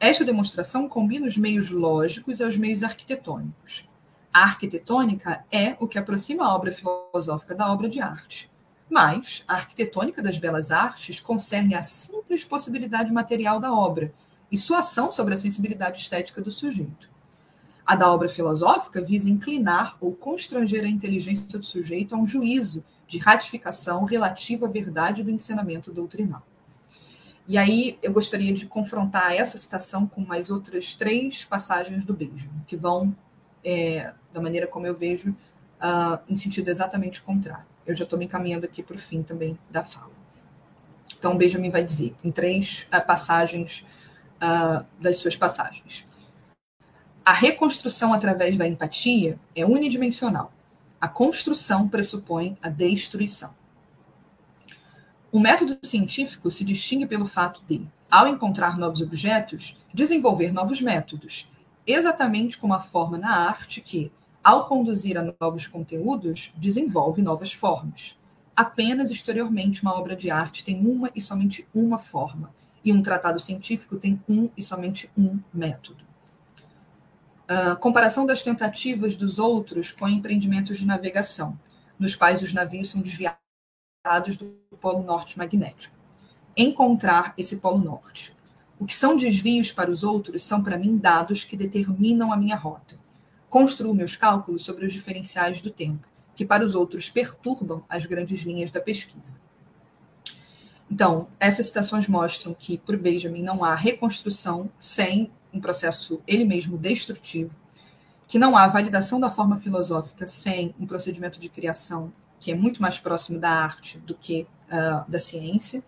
Esta demonstração combina os meios lógicos e os meios arquitetônicos. A arquitetônica é o que aproxima a obra filosófica da obra de arte. Mas a arquitetônica das belas artes concerne a simples possibilidade material da obra e sua ação sobre a sensibilidade estética do sujeito. A da obra filosófica visa inclinar ou constranger a inteligência do sujeito a um juízo de ratificação relativa à verdade do ensinamento doutrinal. E aí eu gostaria de confrontar essa citação com mais outras três passagens do Benjamin, que vão, é, da maneira como eu vejo, uh, em sentido exatamente contrário. Eu já estou me encaminhando aqui para o fim também da fala. Então, Benjamin vai dizer, em três uh, passagens uh, das suas passagens. A reconstrução através da empatia é unidimensional. A construção pressupõe a destruição. O método científico se distingue pelo fato de, ao encontrar novos objetos, desenvolver novos métodos, exatamente como a forma na arte que, ao conduzir a novos conteúdos, desenvolve novas formas. Apenas exteriormente uma obra de arte tem uma e somente uma forma, e um tratado científico tem um e somente um método. A comparação das tentativas dos outros com empreendimentos de navegação, nos quais os navios são desviados do polo norte magnético. Encontrar esse polo norte. O que são desvios para os outros são, para mim, dados que determinam a minha rota. Construo meus cálculos sobre os diferenciais do tempo, que para os outros perturbam as grandes linhas da pesquisa. Então, essas citações mostram que, por Benjamin, não há reconstrução sem um processo ele mesmo destrutivo, que não há validação da forma filosófica sem um procedimento de criação que é muito mais próximo da arte do que uh, da ciência,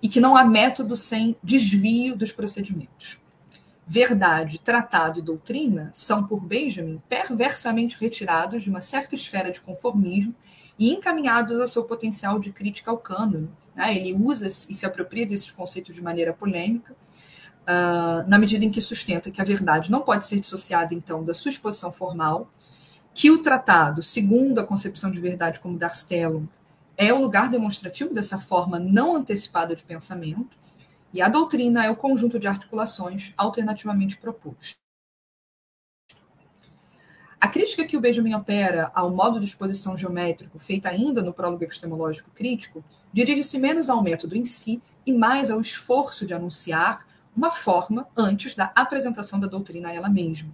e que não há método sem desvio dos procedimentos. Verdade, tratado e doutrina são, por Benjamin, perversamente retirados de uma certa esfera de conformismo e encaminhados ao seu potencial de crítica ao cânone, né? Ele usa e se apropria desses conceitos de maneira polêmica, uh, na medida em que sustenta que a verdade não pode ser dissociada, então, da sua exposição formal, que o tratado, segundo a concepção de verdade como Darstellung, é o lugar demonstrativo dessa forma não antecipada de pensamento, e a doutrina é o conjunto de articulações alternativamente propostas. A crítica que o Benjamin opera ao modo de exposição geométrico, feita ainda no prólogo epistemológico crítico, dirige-se menos ao método em si e mais ao esforço de anunciar uma forma antes da apresentação da doutrina a ela mesma.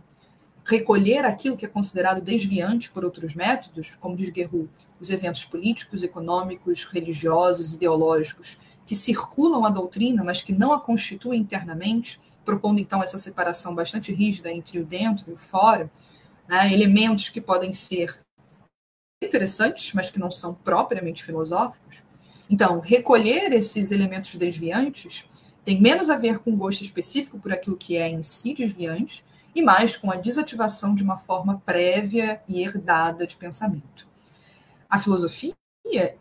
Recolher aquilo que é considerado desviante por outros métodos, como diz Guerrero, os eventos políticos, econômicos, religiosos, ideológicos, que circulam a doutrina, mas que não a constituem internamente, propondo então essa separação bastante rígida entre o dentro e o fora, né, elementos que podem ser interessantes, mas que não são propriamente filosóficos. Então, recolher esses elementos desviantes tem menos a ver com gosto específico por aquilo que é em si desviante e mais com a desativação de uma forma prévia e herdada de pensamento. A filosofia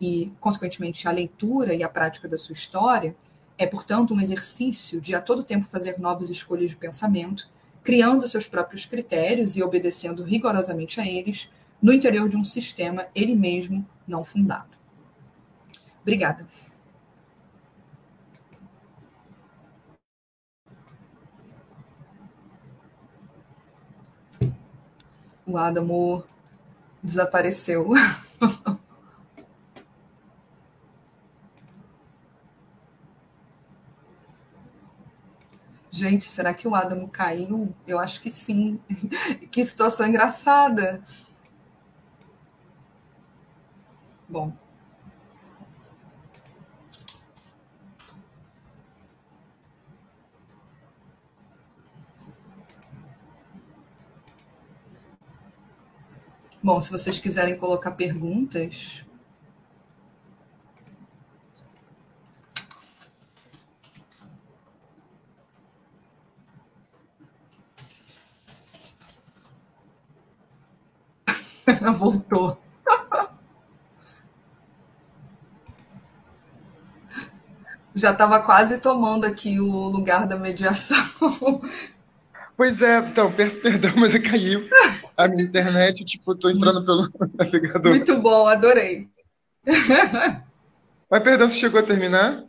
e, consequentemente, a leitura e a prática da sua história é, portanto, um exercício de a todo tempo fazer novas escolhas de pensamento criando seus próprios critérios e obedecendo rigorosamente a eles no interior de um sistema ele mesmo não fundado. Obrigada. O Adamo desapareceu. Gente, será que o Adamo caiu? Eu acho que sim. que situação engraçada. Bom. Bom, se vocês quiserem colocar perguntas, Voltou. Já estava quase tomando aqui o lugar da mediação. Pois é, então, peço perdão, mas eu caiu a minha internet, tipo, tô entrando pelo navegador. Muito bom, adorei. Mas perdão, você chegou a terminar?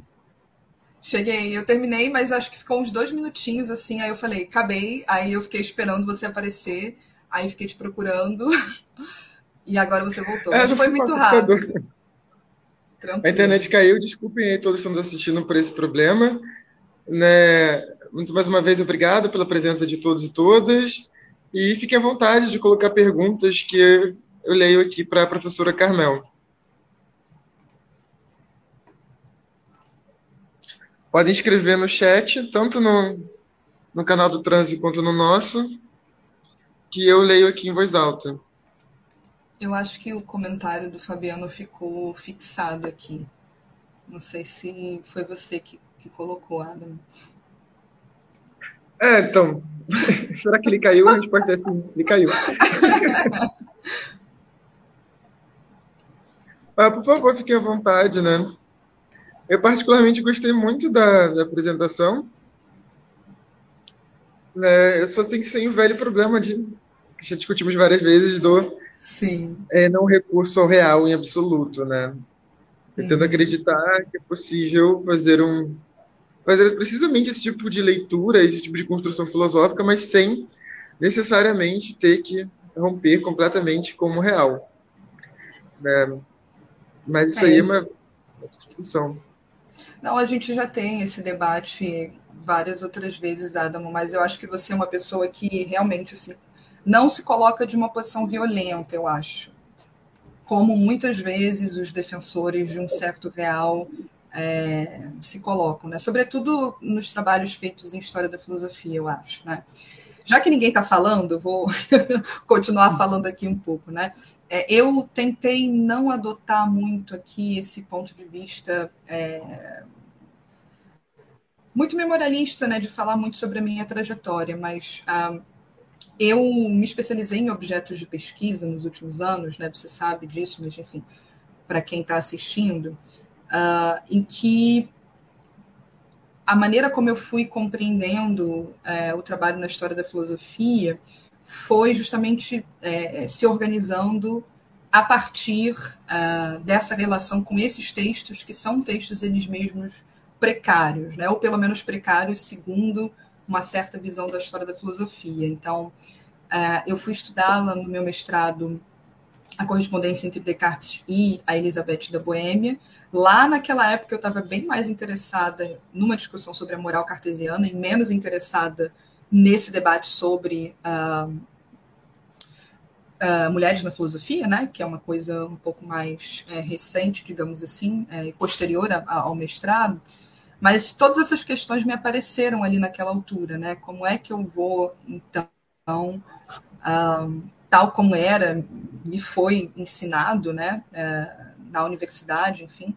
Cheguei, eu terminei, mas acho que ficou uns dois minutinhos assim. Aí eu falei, acabei. Aí eu fiquei esperando você aparecer. Aí fiquei te procurando. E agora você voltou. É, Mas foi muito rápido. Tranquilo. A internet caiu, desculpem aí todos que estamos assistindo por esse problema. Né? Muito mais uma vez, obrigado pela presença de todos e todas. E fiquem à vontade de colocar perguntas que eu leio aqui para a professora Carmel. Podem escrever no chat, tanto no, no canal do Transe quanto no nosso, que eu leio aqui em voz alta. Eu acho que o comentário do Fabiano ficou fixado aqui. Não sei se foi você que, que colocou, Adam. É, então. Será que ele caiu? A resposta é sim, ele caiu. ah, por favor, fiquem à vontade, né? Eu particularmente gostei muito da, da apresentação. É, eu só tenho que ser o velho problema de que já discutimos várias vezes do Sim. É não recurso ao real em absoluto, né? Tentando acreditar que é possível fazer um fazer precisamente esse tipo de leitura, esse tipo de construção filosófica, mas sem necessariamente ter que romper completamente com o real. Né? Mas isso é aí é uma discussão. Não, a gente já tem esse debate várias outras vezes, Adamo, mas eu acho que você é uma pessoa que realmente assim, não se coloca de uma posição violenta, eu acho. Como muitas vezes os defensores de um certo real é, se colocam, né? sobretudo nos trabalhos feitos em história da filosofia, eu acho. Né? Já que ninguém está falando, vou continuar falando aqui um pouco. Né? É, eu tentei não adotar muito aqui esse ponto de vista é, muito memorialista, né, de falar muito sobre a minha trajetória, mas ah, eu me especializei em objetos de pesquisa nos últimos anos, né? Você sabe disso, mas enfim, para quem está assistindo, uh, em que a maneira como eu fui compreendendo uh, o trabalho na história da filosofia foi justamente uh, se organizando a partir uh, dessa relação com esses textos que são textos eles mesmos precários, né? ou pelo menos precários segundo uma certa visão da história da filosofia. Então, uh, eu fui estudá-la no meu mestrado, a correspondência entre Descartes e a Elizabeth da Boêmia. Lá naquela época eu estava bem mais interessada numa discussão sobre a moral cartesiana e menos interessada nesse debate sobre uh, uh, mulheres na filosofia, né, que é uma coisa um pouco mais é, recente, digamos assim, é, posterior a, ao mestrado. Mas todas essas questões me apareceram ali naquela altura, né? Como é que eu vou, então, um, tal como era, me foi ensinado, né, uh, na universidade, enfim,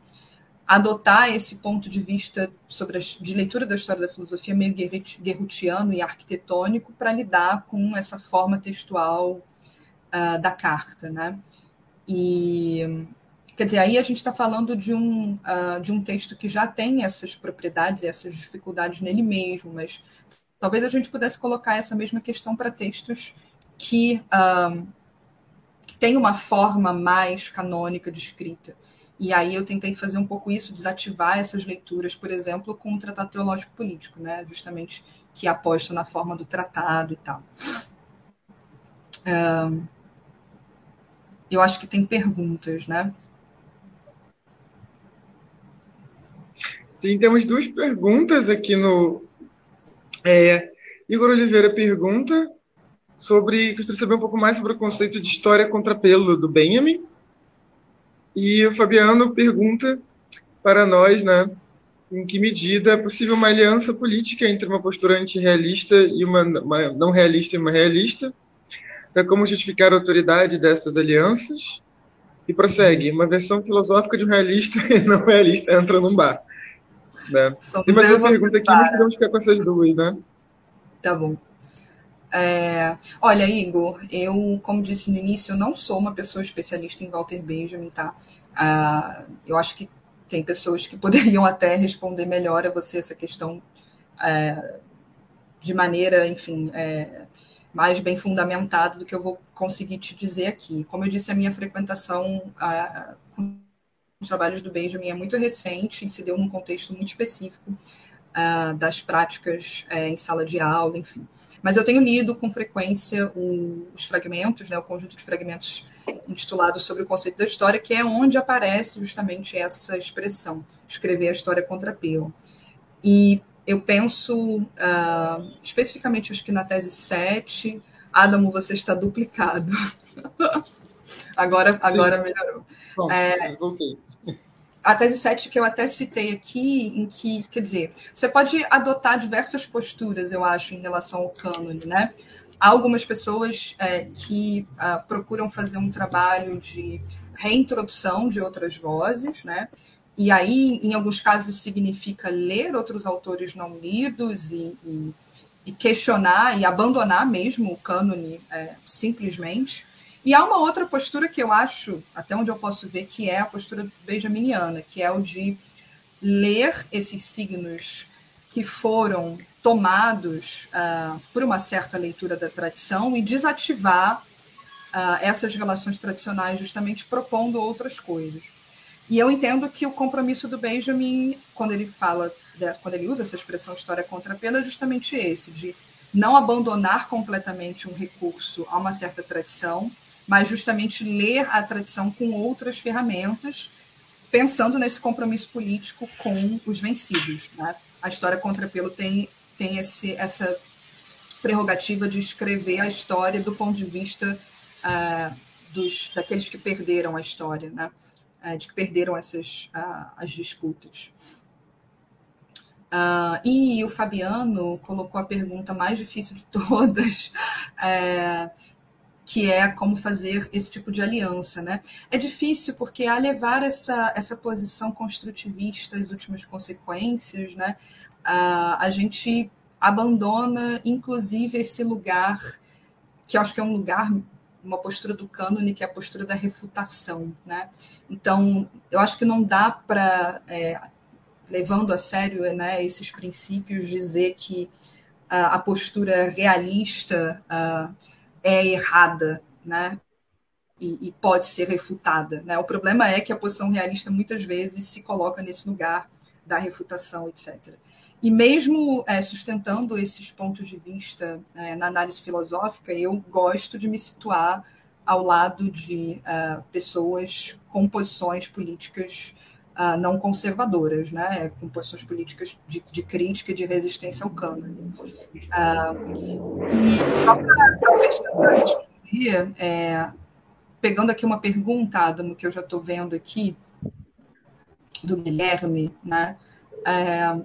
adotar esse ponto de vista sobre de leitura da história da filosofia meio guerrutiano e arquitetônico para lidar com essa forma textual uh, da carta, né? E Quer dizer, aí a gente está falando de um, uh, de um texto que já tem essas propriedades essas dificuldades nele mesmo, mas talvez a gente pudesse colocar essa mesma questão para textos que uh, têm uma forma mais canônica de escrita. E aí eu tentei fazer um pouco isso, desativar essas leituras, por exemplo, com o Tratado Teológico Político, né? justamente que aposta na forma do tratado e tal. Uh, eu acho que tem perguntas, né? Sim, temos duas perguntas aqui no. É, Igor Oliveira pergunta sobre. Gostaria de saber um pouco mais sobre o conceito de história contrapelo do Benjamin. E o Fabiano pergunta para nós, né, em que medida é possível uma aliança política entre uma postura antirrealista e uma, uma não realista e uma realista? É como justificar a autoridade dessas alianças? E prossegue, uma versão filosófica de um realista e não realista entra num bar. Né? Tem mais uma pergunta aqui, mas podemos ficar com essas duas, né? Tá bom. É, olha, Igor, eu, como disse no início, eu não sou uma pessoa especialista em Walter Benjamin, tá? Ah, eu acho que tem pessoas que poderiam até responder melhor a você essa questão é, de maneira, enfim, é, mais bem fundamentada do que eu vou conseguir te dizer aqui. Como eu disse, a minha frequentação a, com os trabalhos do Benjamin é muito recente e se deu num contexto muito específico uh, das práticas uh, em sala de aula, enfim. Mas eu tenho lido com frequência os fragmentos, né, o conjunto de fragmentos intitulado sobre o conceito da história, que é onde aparece justamente essa expressão, escrever a história contra pelo. E eu penso uh, especificamente, acho que na tese 7, Adamo, você está duplicado. agora agora melhorou. Bom, é, voltei. A tese 7 que eu até citei aqui, em que, quer dizer, você pode adotar diversas posturas, eu acho, em relação ao cânone, né? Há algumas pessoas é, que uh, procuram fazer um trabalho de reintrodução de outras vozes, né? E aí, em alguns casos, significa ler outros autores não lidos e, e, e questionar e abandonar mesmo o cânone é, simplesmente. E há uma outra postura que eu acho, até onde eu posso ver, que é a postura benjaminiana, que é o de ler esses signos que foram tomados uh, por uma certa leitura da tradição e desativar uh, essas relações tradicionais, justamente propondo outras coisas. E eu entendo que o compromisso do Benjamin, quando ele fala, quando ele usa essa expressão história contra pena, é justamente esse, de não abandonar completamente um recurso a uma certa tradição, mas justamente ler a tradição com outras ferramentas, pensando nesse compromisso político com os vencidos. Né? A história contra pelo tem, tem esse, essa prerrogativa de escrever a história do ponto de vista uh, dos, daqueles que perderam a história. Né? É, de que perderam essas as disputas. Uh, e o Fabiano colocou a pergunta mais difícil de todas, é, que é como fazer esse tipo de aliança. Né? É difícil porque, a levar essa, essa posição construtivista às últimas consequências, né, uh, a gente abandona, inclusive, esse lugar, que acho que é um lugar uma postura do cânone que é a postura da refutação, né? Então, eu acho que não dá para, é, levando a sério né, esses princípios, dizer que a postura realista é errada, né? E, e, pode ser refutada. Né? O problema é que a posição realista muitas vezes se coloca nesse lugar da refutação, etc. E mesmo é, sustentando esses pontos de vista é, na análise filosófica, eu gosto de me situar ao lado de uh, pessoas com posições políticas uh, não conservadoras, né? com posições políticas de, de crítica e de resistência ao cânone. Uh, e só para é, pegando aqui uma pergunta, Adamo, que eu já estou vendo aqui, do Guilherme, né? É,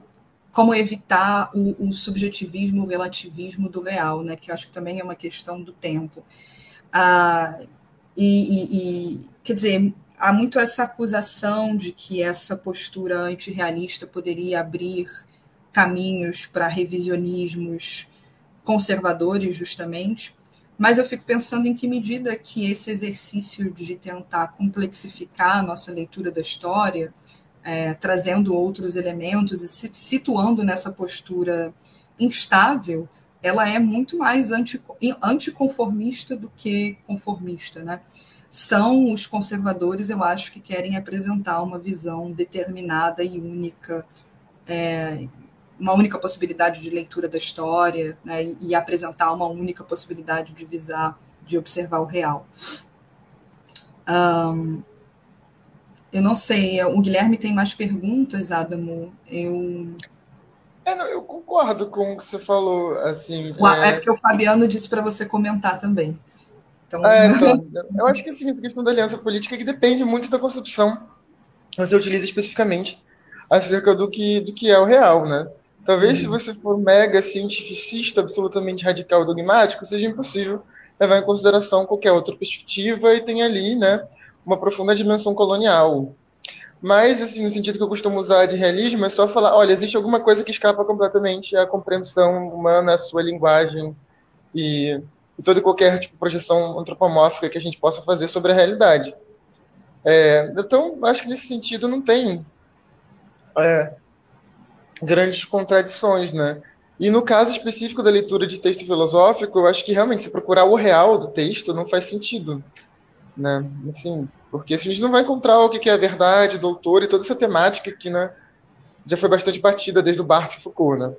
como evitar o, o, subjetivismo, o relativismo do real, né? que eu acho que também é uma questão do tempo. Ah, e, e, e, quer dizer, há muito essa acusação de que essa postura antirrealista poderia abrir caminhos para revisionismos conservadores, justamente. Mas eu fico pensando em que medida que esse exercício de tentar complexificar a nossa leitura da história é, trazendo outros elementos e se situando nessa postura instável, ela é muito mais anti, anticonformista do que conformista, né? São os conservadores, eu acho, que querem apresentar uma visão determinada e única, é, uma única possibilidade de leitura da história, né? e, e apresentar uma única possibilidade de visar, de observar o real. Um, eu não sei, o Guilherme tem mais perguntas, Adamo. Eu. É, eu concordo com o que você falou. Assim, é... é porque o Fabiano disse para você comentar também. Então... É, então, eu acho que sim, essa questão da aliança política que depende muito da concepção que você utiliza especificamente acerca do que, do que é o real, né? Talvez se uhum. você for mega cientificista, absolutamente radical, dogmático, seja impossível levar em consideração qualquer outra perspectiva e tem ali, né, uma profunda dimensão colonial. Mas, assim, no sentido que eu costumo usar de realismo, é só falar, olha, existe alguma coisa que escapa completamente à compreensão humana, à sua linguagem e, e toda e qualquer tipo, projeção antropomórfica que a gente possa fazer sobre a realidade. É, então, acho que nesse sentido não tem é, grandes contradições, né? E no caso específico da leitura de texto filosófico, eu acho que realmente se procurar o real do texto não faz sentido, né? Assim, porque assim, a gente não vai encontrar o que é a verdade do autor e toda essa temática que né, já foi bastante batida desde o Barthes e Foucault. Né?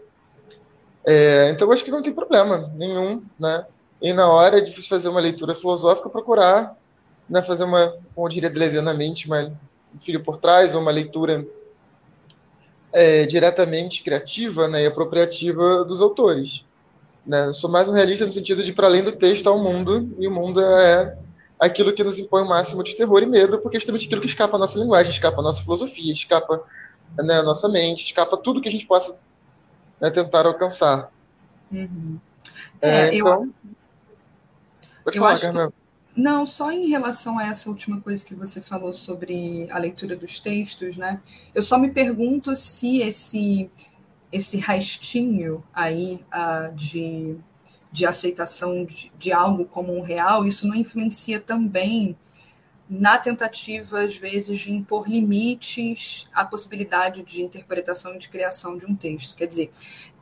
É, então, eu acho que não tem problema nenhum. Né? E na hora de fazer uma leitura filosófica, procurar né, fazer uma, como eu diria delezianamente, uma filho por trás, ou uma leitura é, diretamente criativa né, e apropriativa dos autores. Né? Sou mais um realista no sentido de, para além do texto, há o mundo, e o mundo é aquilo que nos impõe o máximo de terror e medo, porque é justamente aquilo que escapa à nossa linguagem, escapa à nossa filosofia, escapa né, à nossa mente, escapa a tudo que a gente possa né, tentar alcançar. Uhum. É, é, então, eu, pode eu falar, Carmen. Não, só em relação a essa última coisa que você falou sobre a leitura dos textos, né? Eu só me pergunto se esse esse restinho aí uh, de, de aceitação de, de algo como um real, isso não influencia também na tentativa, às vezes, de impor limites à possibilidade de interpretação e de criação de um texto. Quer dizer,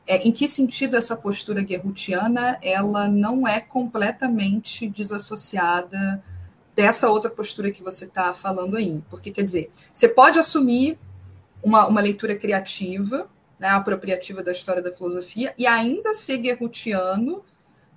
é, em que sentido essa postura guerrutiana ela não é completamente desassociada dessa outra postura que você está falando aí? Porque, quer dizer, você pode assumir uma, uma leitura criativa, né, apropriativa da história da filosofia, e ainda ser guerrutiano,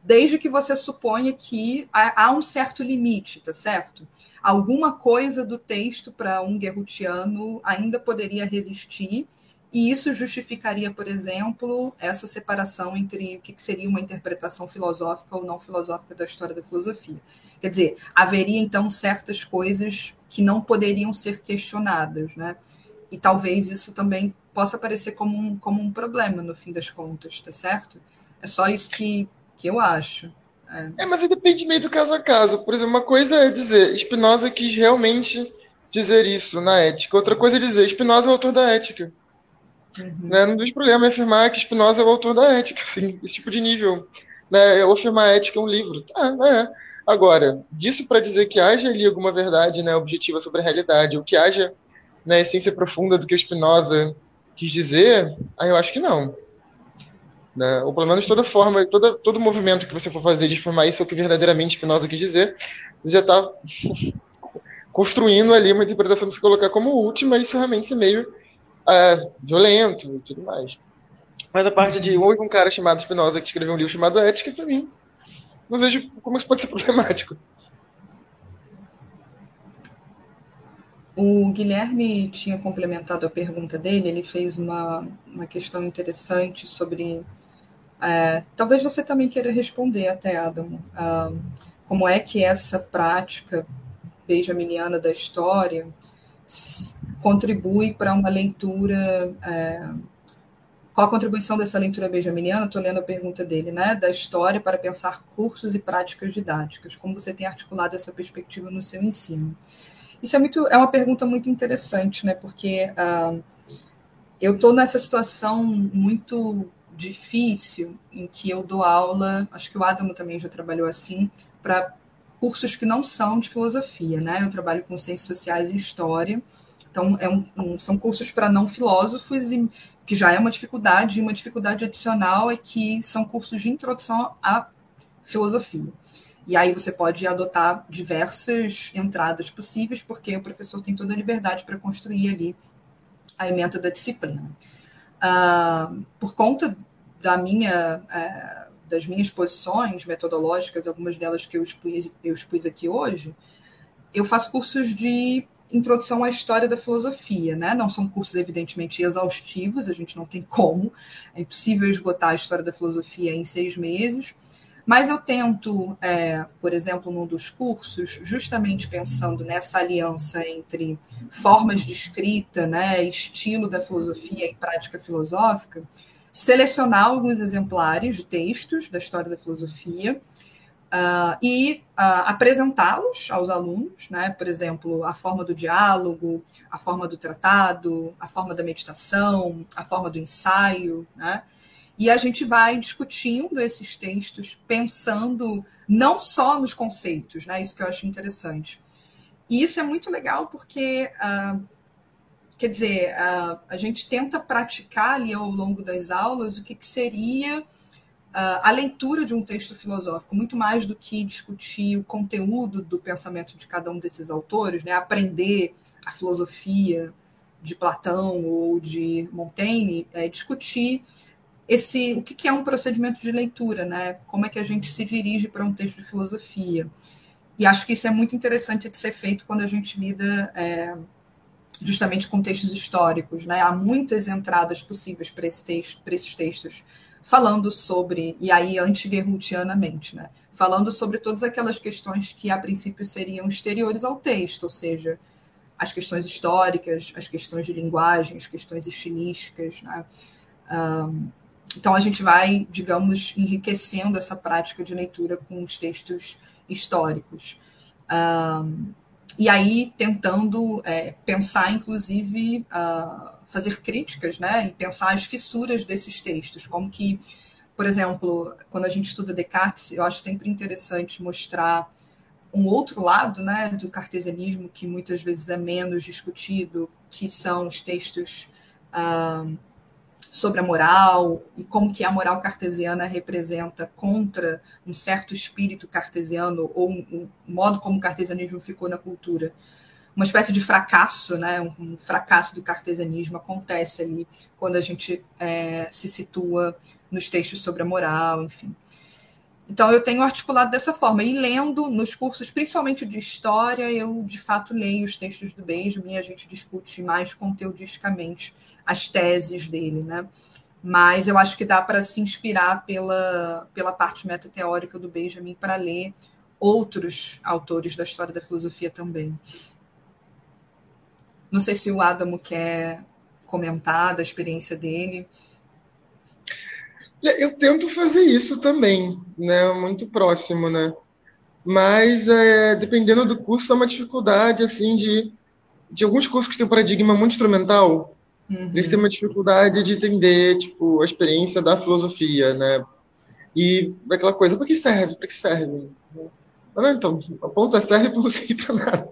desde que você suponha que há, há um certo limite, tá certo? Alguma coisa do texto para um guerrutiano ainda poderia resistir, e isso justificaria, por exemplo, essa separação entre o que seria uma interpretação filosófica ou não filosófica da história da filosofia. Quer dizer, haveria então certas coisas que não poderiam ser questionadas, né? E talvez isso também possa aparecer como um, como um problema no fim das contas, tá certo? É só isso que, que eu acho. É. é, mas depende meio do caso a caso. Por exemplo, uma coisa é dizer, Spinoza quis realmente dizer isso na ética. Outra coisa é dizer, Spinoza é o autor da ética. Uhum. Né? Não tem problema em afirmar que Spinoza é o autor da ética, assim, esse tipo de nível. Né? Eu afirmar a ética é um livro. Ah, é. Agora, disso para dizer que haja ali alguma verdade né, objetiva sobre a realidade, ou que haja né, essência profunda do que o Spinoza quis dizer, aí eu acho que não. Né? Ou pelo menos toda forma, toda, todo movimento que você for fazer de afirmar isso é o que verdadeiramente Spinoza quis dizer, você já está construindo ali uma interpretação que você colocar como última, e isso realmente é meio é, violento e tudo mais. Mas a parte de houve um cara chamado Spinoza que escreveu um livro chamado Ética, para mim, não vejo como isso pode ser problemático. O Guilherme tinha complementado a pergunta dele, ele fez uma, uma questão interessante sobre. É, talvez você também queira responder até, Adamo. Uh, como é que essa prática benjaminiana da história contribui para uma leitura. É, qual a contribuição dessa leitura benjaminiana? Estou lendo a pergunta dele, né? Da história para pensar cursos e práticas didáticas. Como você tem articulado essa perspectiva no seu ensino? Isso é, muito, é uma pergunta muito interessante, né? Porque uh, eu estou nessa situação muito difícil em que eu dou aula, acho que o Adamo também já trabalhou assim, para cursos que não são de filosofia, né? Eu trabalho com ciências sociais e história, então, é um, um, são cursos para não filósofos, e, que já é uma dificuldade, e uma dificuldade adicional é que são cursos de introdução à filosofia. E aí você pode adotar diversas entradas possíveis, porque o professor tem toda a liberdade para construir ali a emenda da disciplina. Uh, por conta da minha, uh, das minhas posições metodológicas, algumas delas que eu expus, eu expus aqui hoje, eu faço cursos de introdução à história da filosofia, né? Não são cursos evidentemente exaustivos, a gente não tem como, é impossível esgotar a história da filosofia em seis meses. Mas eu tento, é, por exemplo, num dos cursos, justamente pensando nessa aliança entre formas de escrita, né, estilo da filosofia e prática filosófica, selecionar alguns exemplares de textos da história da filosofia Uh, e uh, apresentá-los aos alunos, né? por exemplo, a forma do diálogo, a forma do tratado, a forma da meditação, a forma do ensaio. Né? E a gente vai discutindo esses textos, pensando não só nos conceitos, né? isso que eu acho interessante. E isso é muito legal porque, uh, quer dizer, a gente tenta praticar ali ao longo das aulas o que, que seria a leitura de um texto filosófico, muito mais do que discutir o conteúdo do pensamento de cada um desses autores, né? aprender a filosofia de Platão ou de Montaigne, é discutir esse o que é um procedimento de leitura, né? como é que a gente se dirige para um texto de filosofia. e acho que isso é muito interessante de ser feito quando a gente lida é, justamente com textos históricos. Né? Há muitas entradas possíveis para esse texto, esses textos, falando sobre, e aí anti-guerrutianamente, né? falando sobre todas aquelas questões que a princípio seriam exteriores ao texto, ou seja, as questões históricas, as questões de linguagem, as questões estilísticas. Né? Então, a gente vai, digamos, enriquecendo essa prática de leitura com os textos históricos. E aí, tentando é, pensar, inclusive, uh, fazer críticas, né? E pensar as fissuras desses textos, como que, por exemplo, quando a gente estuda Descartes, eu acho sempre interessante mostrar um outro lado né, do cartesianismo que muitas vezes é menos discutido, que são os textos uh, sobre a moral e como que a moral cartesiana representa contra um certo espírito cartesiano ou um, um modo como o cartesianismo ficou na cultura. Uma espécie de fracasso, né? um, fracasso do cartesianismo acontece ali quando a gente é, se situa nos textos sobre a moral, enfim. Então, eu tenho articulado dessa forma. E lendo nos cursos, principalmente de história, eu de fato leio os textos do Benjamin e a gente discute mais conteudisticamente as teses dele, né? Mas eu acho que dá para se inspirar pela, pela parte metateórica do Benjamin para ler outros autores da história da filosofia também. Não sei se o Adamo quer comentar da experiência dele. Eu tento fazer isso também, né? Muito próximo, né? Mas é, dependendo do curso, é uma dificuldade assim de de alguns cursos que têm um paradigma muito instrumental, Uhum. Eles têm uma dificuldade de entender, tipo, a experiência da filosofia, né? E aquela coisa, para que serve? Para que serve? Não, então, o ponto é serve para não servir para nada.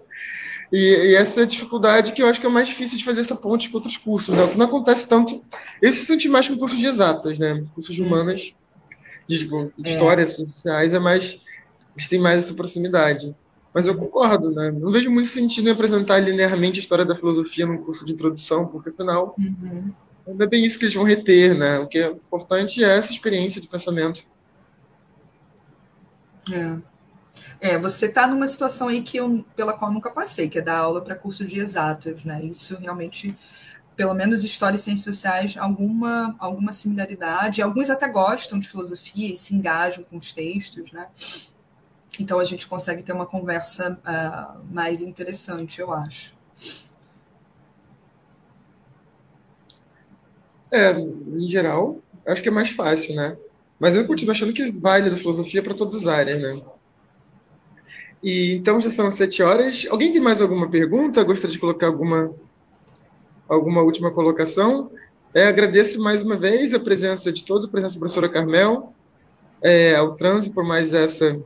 E, e, essa é a dificuldade que eu acho que é mais difícil de fazer essa ponte com outros cursos. Né? Não acontece tanto. Eu se senti mais com cursos de exatas, né? Cursos de uhum. humanas, de, tipo, de é. histórias sociais, é mais. Eles têm mais essa proximidade. Mas eu concordo, né? Não vejo muito sentido em apresentar linearmente a história da filosofia num curso de introdução, porque afinal uhum. não é bem isso que eles vão reter, né? O que é importante é essa experiência de pensamento. É. É, você está numa situação aí que eu, pela qual eu nunca passei, que é dar aula para cursos de exatas, né? Isso realmente, pelo menos história e ciências sociais, alguma, alguma similaridade. Alguns até gostam de filosofia e se engajam com os textos, né? Então a gente consegue ter uma conversa uh, mais interessante, eu acho. É, em geral, acho que é mais fácil, né? Mas eu continuo achando que vale da filosofia para todas as áreas, né? E então já são sete horas. Alguém tem mais alguma pergunta? Gostaria de colocar alguma alguma última colocação? É, agradeço mais uma vez a presença de todos, a presença da professora Carmel, é, ao Transe por mais essa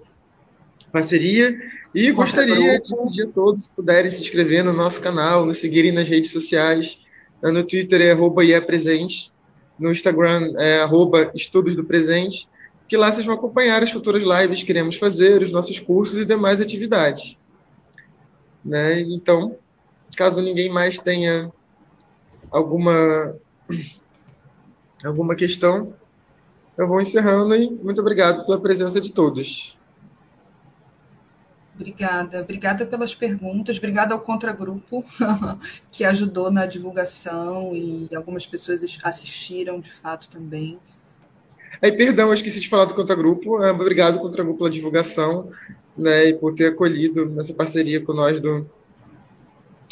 parceria. E gostaria de pedir a todos que puderem se inscrever no nosso canal, nos seguirem nas redes sociais. No Twitter é arroba presente, no Instagram é arroba estudos do presente, que lá vocês vão acompanhar as futuras lives que queremos fazer, os nossos cursos e demais atividades. Né? Então, caso ninguém mais tenha alguma alguma questão, eu vou encerrando e muito obrigado pela presença de todos. Obrigada, obrigada pelas perguntas, obrigada ao contragrupo que ajudou na divulgação e algumas pessoas assistiram de fato também. Aí, perdão, eu esqueci de falar do contragrupo. É, obrigado, contragrupo, pela divulgação né, e por ter acolhido nessa parceria com nós do,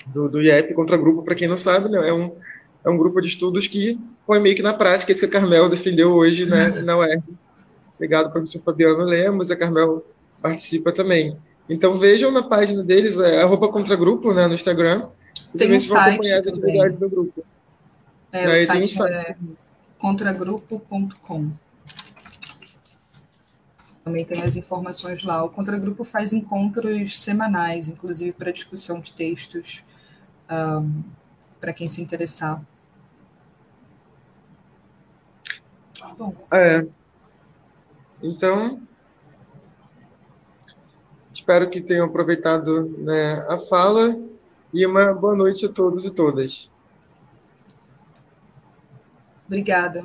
do, do IEP. Contragrupo, para quem não sabe, né, é, um, é um grupo de estudos que põe meio que na prática isso que a Carmel defendeu hoje né, na UERJ. Obrigado, professor Fabiano Lemos, a Carmel participa também. Então vejam na página deles, é arroba contragrupo, né, no Instagram. Tem um site também. do grupo. É, o site, um site é contragrupo.com. Também tem as informações lá. O Contragrupo faz encontros semanais, inclusive para discussão de textos, um, para quem se interessar. Bom. É. Então, Espero que tenham aproveitado né, a fala e uma boa noite a todos e todas. Obrigada.